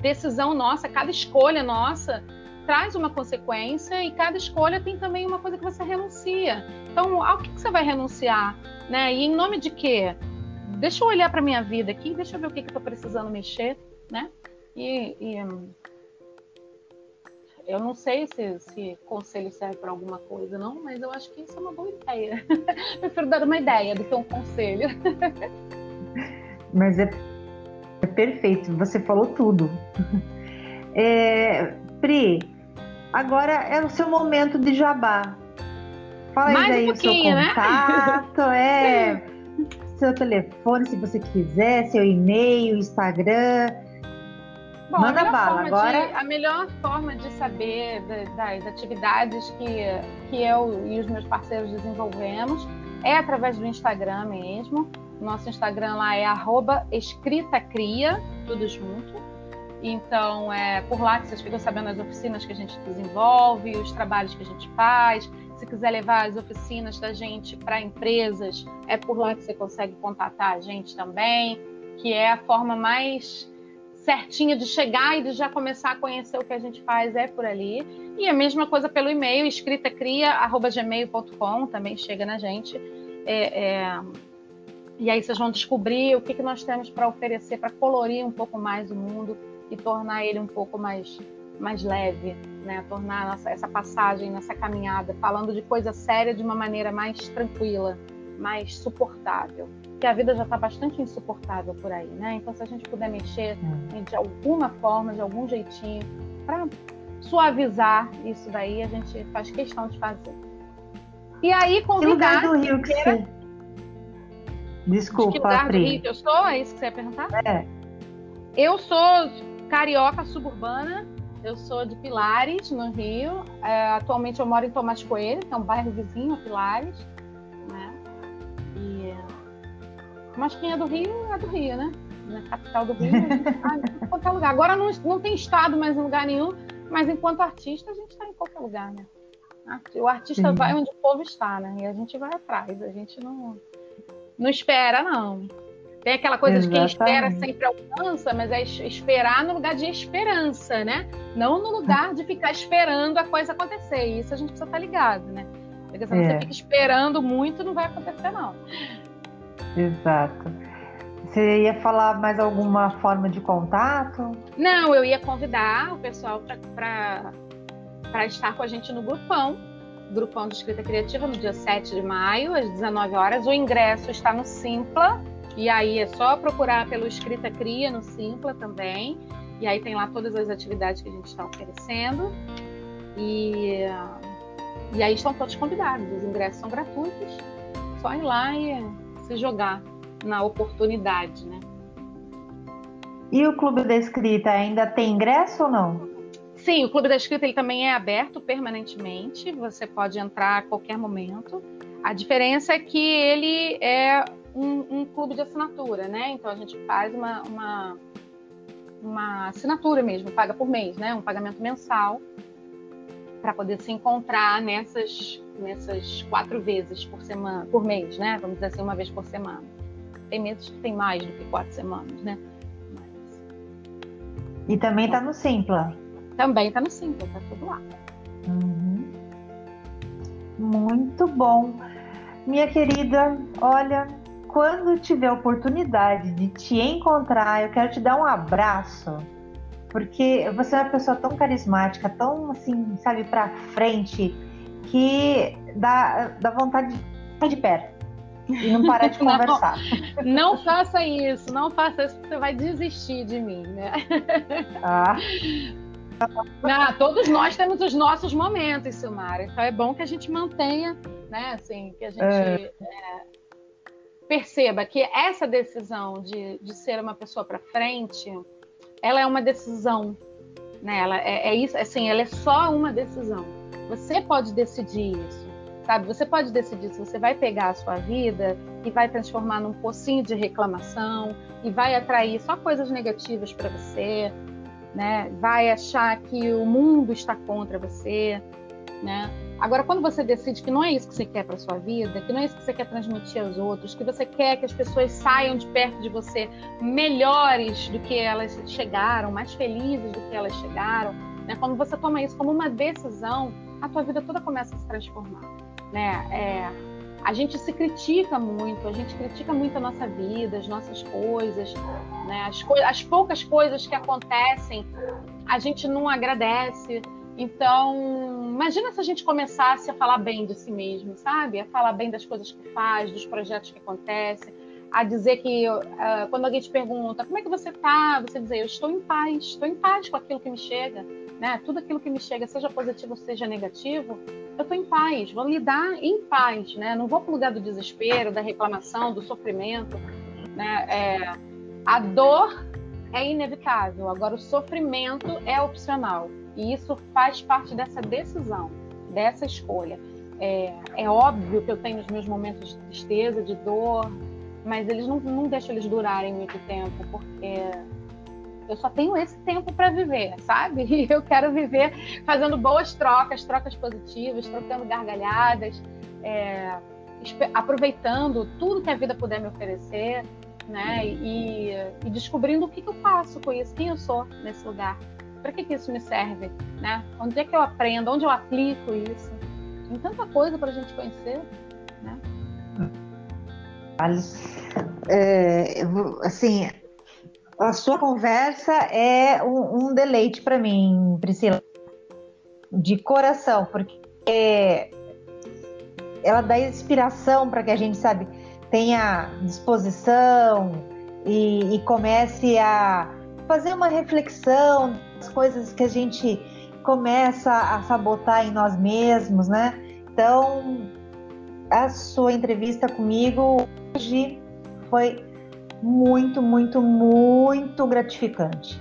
decisão nossa, cada escolha nossa traz uma consequência e cada escolha tem também uma coisa que você renuncia. Então, ao que, você vai renunciar? Né? E em nome de quê? Deixa eu olhar para minha vida aqui, deixa eu ver o que, que eu estou precisando mexer, né? E, e, eu não sei se, se conselho serve para alguma coisa, não, mas eu acho que isso é uma boa ideia. Prefiro dar uma ideia do que um conselho. mas é perfeito, você falou tudo. É, Pri, agora é o seu momento de jabá. Fala Mais aí um o seu né? contato, né? é, seu telefone, se você quiser, seu e-mail, Instagram. Bom, Manda a bala agora. De, a melhor forma de saber das atividades que, que eu e os meus parceiros desenvolvemos é através do Instagram mesmo. Nosso Instagram lá é escritacria, tudo junto. Então, é por lá que vocês ficam sabendo as oficinas que a gente desenvolve, os trabalhos que a gente faz. Se quiser levar as oficinas da gente para empresas, é por lá que você consegue contatar a gente também, que é a forma mais certinha de chegar e de já começar a conhecer o que a gente faz é por ali. E a mesma coisa pelo e-mail, escritacria.gmail.com, também chega na gente. É, é... E aí vocês vão descobrir o que, que nós temos para oferecer, para colorir um pouco mais o mundo e tornar ele um pouco mais, mais leve, né? Tornar nossa, essa passagem, nessa caminhada, falando de coisa séria de uma maneira mais tranquila, mais suportável. Porque a vida já está bastante insuportável por aí, né? Então, se a gente puder mexer hum. de alguma forma, de algum jeitinho, para suavizar isso daí, a gente faz questão de fazer. E aí, convidar. Que lugar do Rio que você... Desculpa, de que lugar Pri. do Rio que eu sou? É isso que você ia perguntar? É. Eu sou carioca suburbana. Eu sou de Pilares, no Rio. É, atualmente eu moro em Tomás Coelho, que é um bairro vizinho a Pilares. Né? E... Mas quem é do Rio é do Rio, né? Na capital do Rio, a gente tá em qualquer lugar. Agora não, não tem estado mais em lugar nenhum, mas enquanto artista a gente está em qualquer lugar, né? O artista Sim. vai onde o povo está, né? E a gente vai atrás, a gente não, não espera, não. Tem aquela coisa Exatamente. de quem espera sempre alcança, mas é esperar no lugar de esperança, né? Não no lugar de ficar esperando a coisa acontecer. Isso a gente precisa estar ligado, né? Porque se é. você fica esperando muito, não vai acontecer, não. Exato. Você ia falar mais alguma forma de contato? Não, eu ia convidar o pessoal para estar com a gente no grupão, grupão de escrita criativa, no dia 7 de maio, às 19 horas. O ingresso está no Simpla, e aí é só procurar pelo Escrita Cria no Simpla também. E aí tem lá todas as atividades que a gente está oferecendo. E, e aí estão todos convidados. Os ingressos são gratuitos. Só ir lá e se jogar na oportunidade, né? E o Clube da Escrita ainda tem ingresso ou não? Sim, o Clube da Escrita ele também é aberto permanentemente. Você pode entrar a qualquer momento. A diferença é que ele é um, um, clube de assinatura, né? Então a gente faz uma, uma, uma assinatura mesmo, paga por mês, né? Um pagamento mensal para poder se encontrar nessas nessas quatro vezes por semana, por mês, né? Vamos dizer assim, uma vez por semana. Tem meses que tem mais do que quatro semanas, né? Mas... E também está no Simpla. Também está no Simpla, está tudo lá. Uhum. Muito bom. Minha querida, olha, quando tiver oportunidade de te encontrar, eu quero te dar um abraço, porque você é uma pessoa tão carismática, tão assim, sabe, para frente, que dá, dá vontade de ficar de perto e não parar de conversar. Não, não faça isso, não faça isso, porque você vai desistir de mim, né? Ah. Não, todos nós temos os nossos momentos, Silmara. Então é bom que a gente mantenha, né? Assim, que a gente é. É, perceba que essa decisão de, de ser uma pessoa para frente, ela é uma decisão, né? Ela é, é isso, assim, ela é só uma decisão. Você pode decidir isso, sabe? Você pode decidir se você vai pegar a sua vida e vai transformar num pocinho de reclamação e vai atrair só coisas negativas para você, né? Vai achar que o mundo está contra você, né? Agora, quando você decide que não é isso que você quer para sua vida, que não é isso que você quer transmitir aos outros, que você quer que as pessoas saiam de perto de você melhores do que elas chegaram, mais felizes do que elas chegaram, né? Quando você toma isso como uma decisão, a tua vida toda começa a se transformar, né? É, a gente se critica muito, a gente critica muito a nossa vida, as nossas coisas, né? as, co as poucas coisas que acontecem, a gente não agradece. Então, imagina se a gente começasse a falar bem de si mesmo, sabe? A falar bem das coisas que faz, dos projetos que acontecem, a dizer que uh, quando alguém te pergunta como é que você tá, você dizer eu estou em paz, estou em paz com aquilo que me chega, né? Tudo aquilo que me chega, seja positivo seja negativo, eu estou em paz, vou lidar em paz, né? Não vou para o lugar do desespero, da reclamação, do sofrimento, né? É, a dor é inevitável, agora o sofrimento é opcional. E isso faz parte dessa decisão, dessa escolha. É, é óbvio que eu tenho os meus momentos de tristeza, de dor, mas eles não, não deixam eles durarem muito tempo, porque eu só tenho esse tempo para viver, sabe? E eu quero viver fazendo boas trocas, trocas positivas, trocando gargalhadas, é, aproveitando tudo que a vida puder me oferecer, né? E, e descobrindo o que, que, eu faço com isso, quem eu sou nesse lugar, para que, que isso me serve, né? Onde é que eu aprendo, onde eu aplico isso? Tem tanta coisa para a gente conhecer, né? É, assim, a sua conversa é um, um deleite para mim, Priscila, de coração, porque ela dá inspiração para que a gente, sabe, tenha disposição e, e comece a fazer uma reflexão das coisas que a gente começa a sabotar em nós mesmos, né? Então, a sua entrevista comigo hoje foi muito, muito, muito gratificante.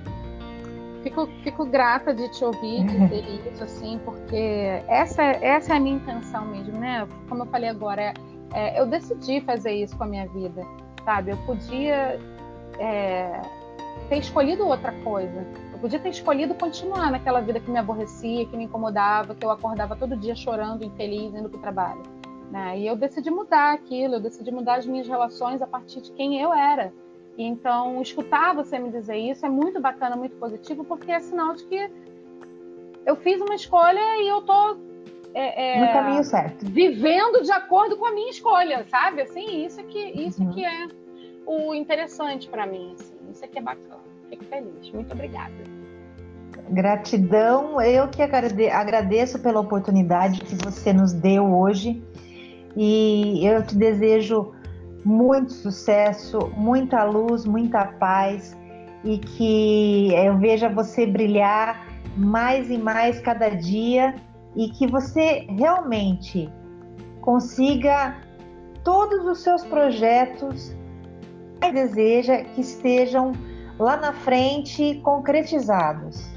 Fico, fico grata de te ouvir dizer isso, assim, porque essa, essa é a minha intenção mesmo, né? Como eu falei agora, é, é, eu decidi fazer isso com a minha vida, sabe? Eu podia é, ter escolhido outra coisa. Eu podia ter escolhido continuar naquela vida que me aborrecia, que me incomodava, que eu acordava todo dia chorando, infeliz, indo para o trabalho. Né? E eu decidi mudar aquilo, eu decidi mudar as minhas relações a partir de quem eu era. Então, escutar você me dizer isso é muito bacana, muito positivo, porque é sinal de que eu fiz uma escolha e eu tô é, é, no caminho certo, vivendo de acordo com a minha escolha, sabe? Assim, isso que isso uhum. que é o interessante para mim, assim, isso aqui é bacana. Fico feliz. Muito obrigada. Gratidão, eu que agradeço pela oportunidade que você nos deu hoje e eu te desejo muito sucesso, muita luz, muita paz e que eu veja você brilhar mais e mais cada dia e que você realmente consiga todos os seus projetos que deseja que estejam lá na frente concretizados.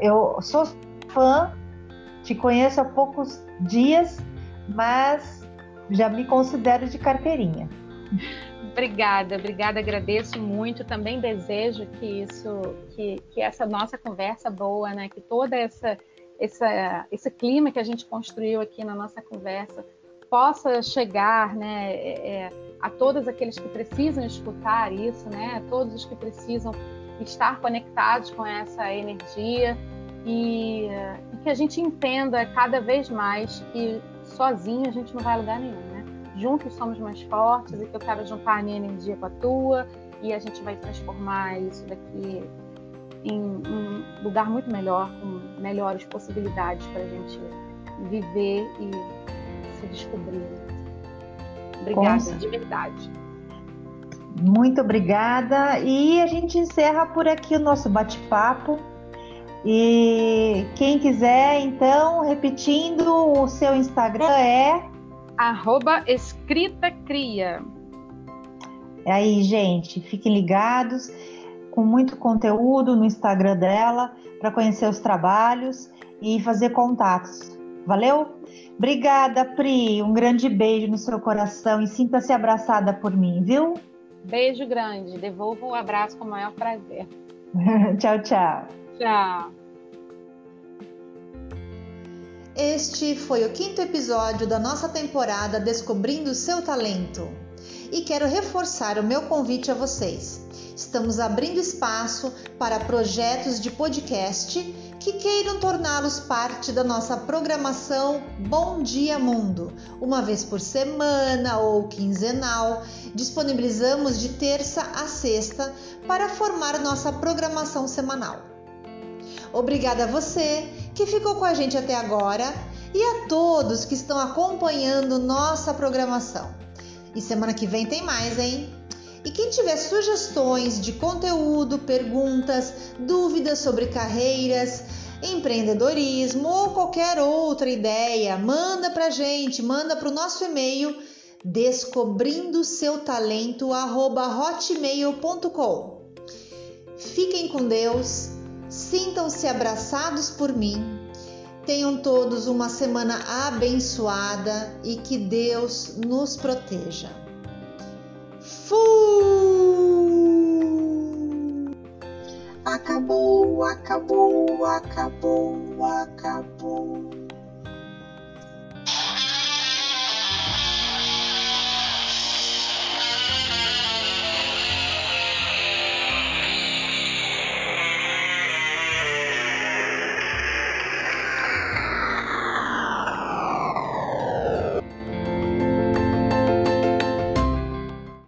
Eu sou fã, te conheço há poucos dias mas já me considero de carteirinha. Obrigada, obrigada, agradeço muito. Também desejo que isso, que, que essa nossa conversa boa, né, que toda essa, essa esse clima que a gente construiu aqui na nossa conversa possa chegar, né, é, é a todos aqueles que precisam escutar isso, né, todos os que precisam estar conectados com essa energia e, e que a gente entenda cada vez mais que sozinho a gente não vai a lugar nenhum, né? Juntos somos mais fortes e que eu quero juntar a minha energia com a tua e a gente vai transformar isso daqui em um lugar muito melhor, com melhores possibilidades para a gente viver e se descobrir. Obrigada, de verdade. Muito obrigada. E a gente encerra por aqui o nosso bate-papo. E quem quiser, então, repetindo, o seu Instagram é arroba escritacria. É aí, gente, fiquem ligados com muito conteúdo no Instagram dela para conhecer os trabalhos e fazer contatos. Valeu? Obrigada, Pri. Um grande beijo no seu coração e sinta-se abraçada por mim, viu? Beijo grande. Devolvo o um abraço com o maior prazer. tchau, tchau. Tchau. Este foi o quinto episódio da nossa temporada Descobrindo o Seu Talento. E quero reforçar o meu convite a vocês. Estamos abrindo espaço para projetos de podcast que queiram torná-los parte da nossa programação Bom Dia Mundo. Uma vez por semana ou quinzenal, disponibilizamos de terça a sexta para formar nossa programação semanal. Obrigada a você que ficou com a gente até agora e a todos que estão acompanhando nossa programação. E semana que vem tem mais, hein? E quem tiver sugestões de conteúdo, perguntas, dúvidas sobre carreiras, empreendedorismo ou qualquer outra ideia, manda pra gente, manda pro nosso e-mail descobrindo seu talento hotmail.com. Fiquem com Deus Sintam-se abraçados por mim. Tenham todos uma semana abençoada e que Deus nos proteja. Fui! acabou, acabou, acabou, acabou.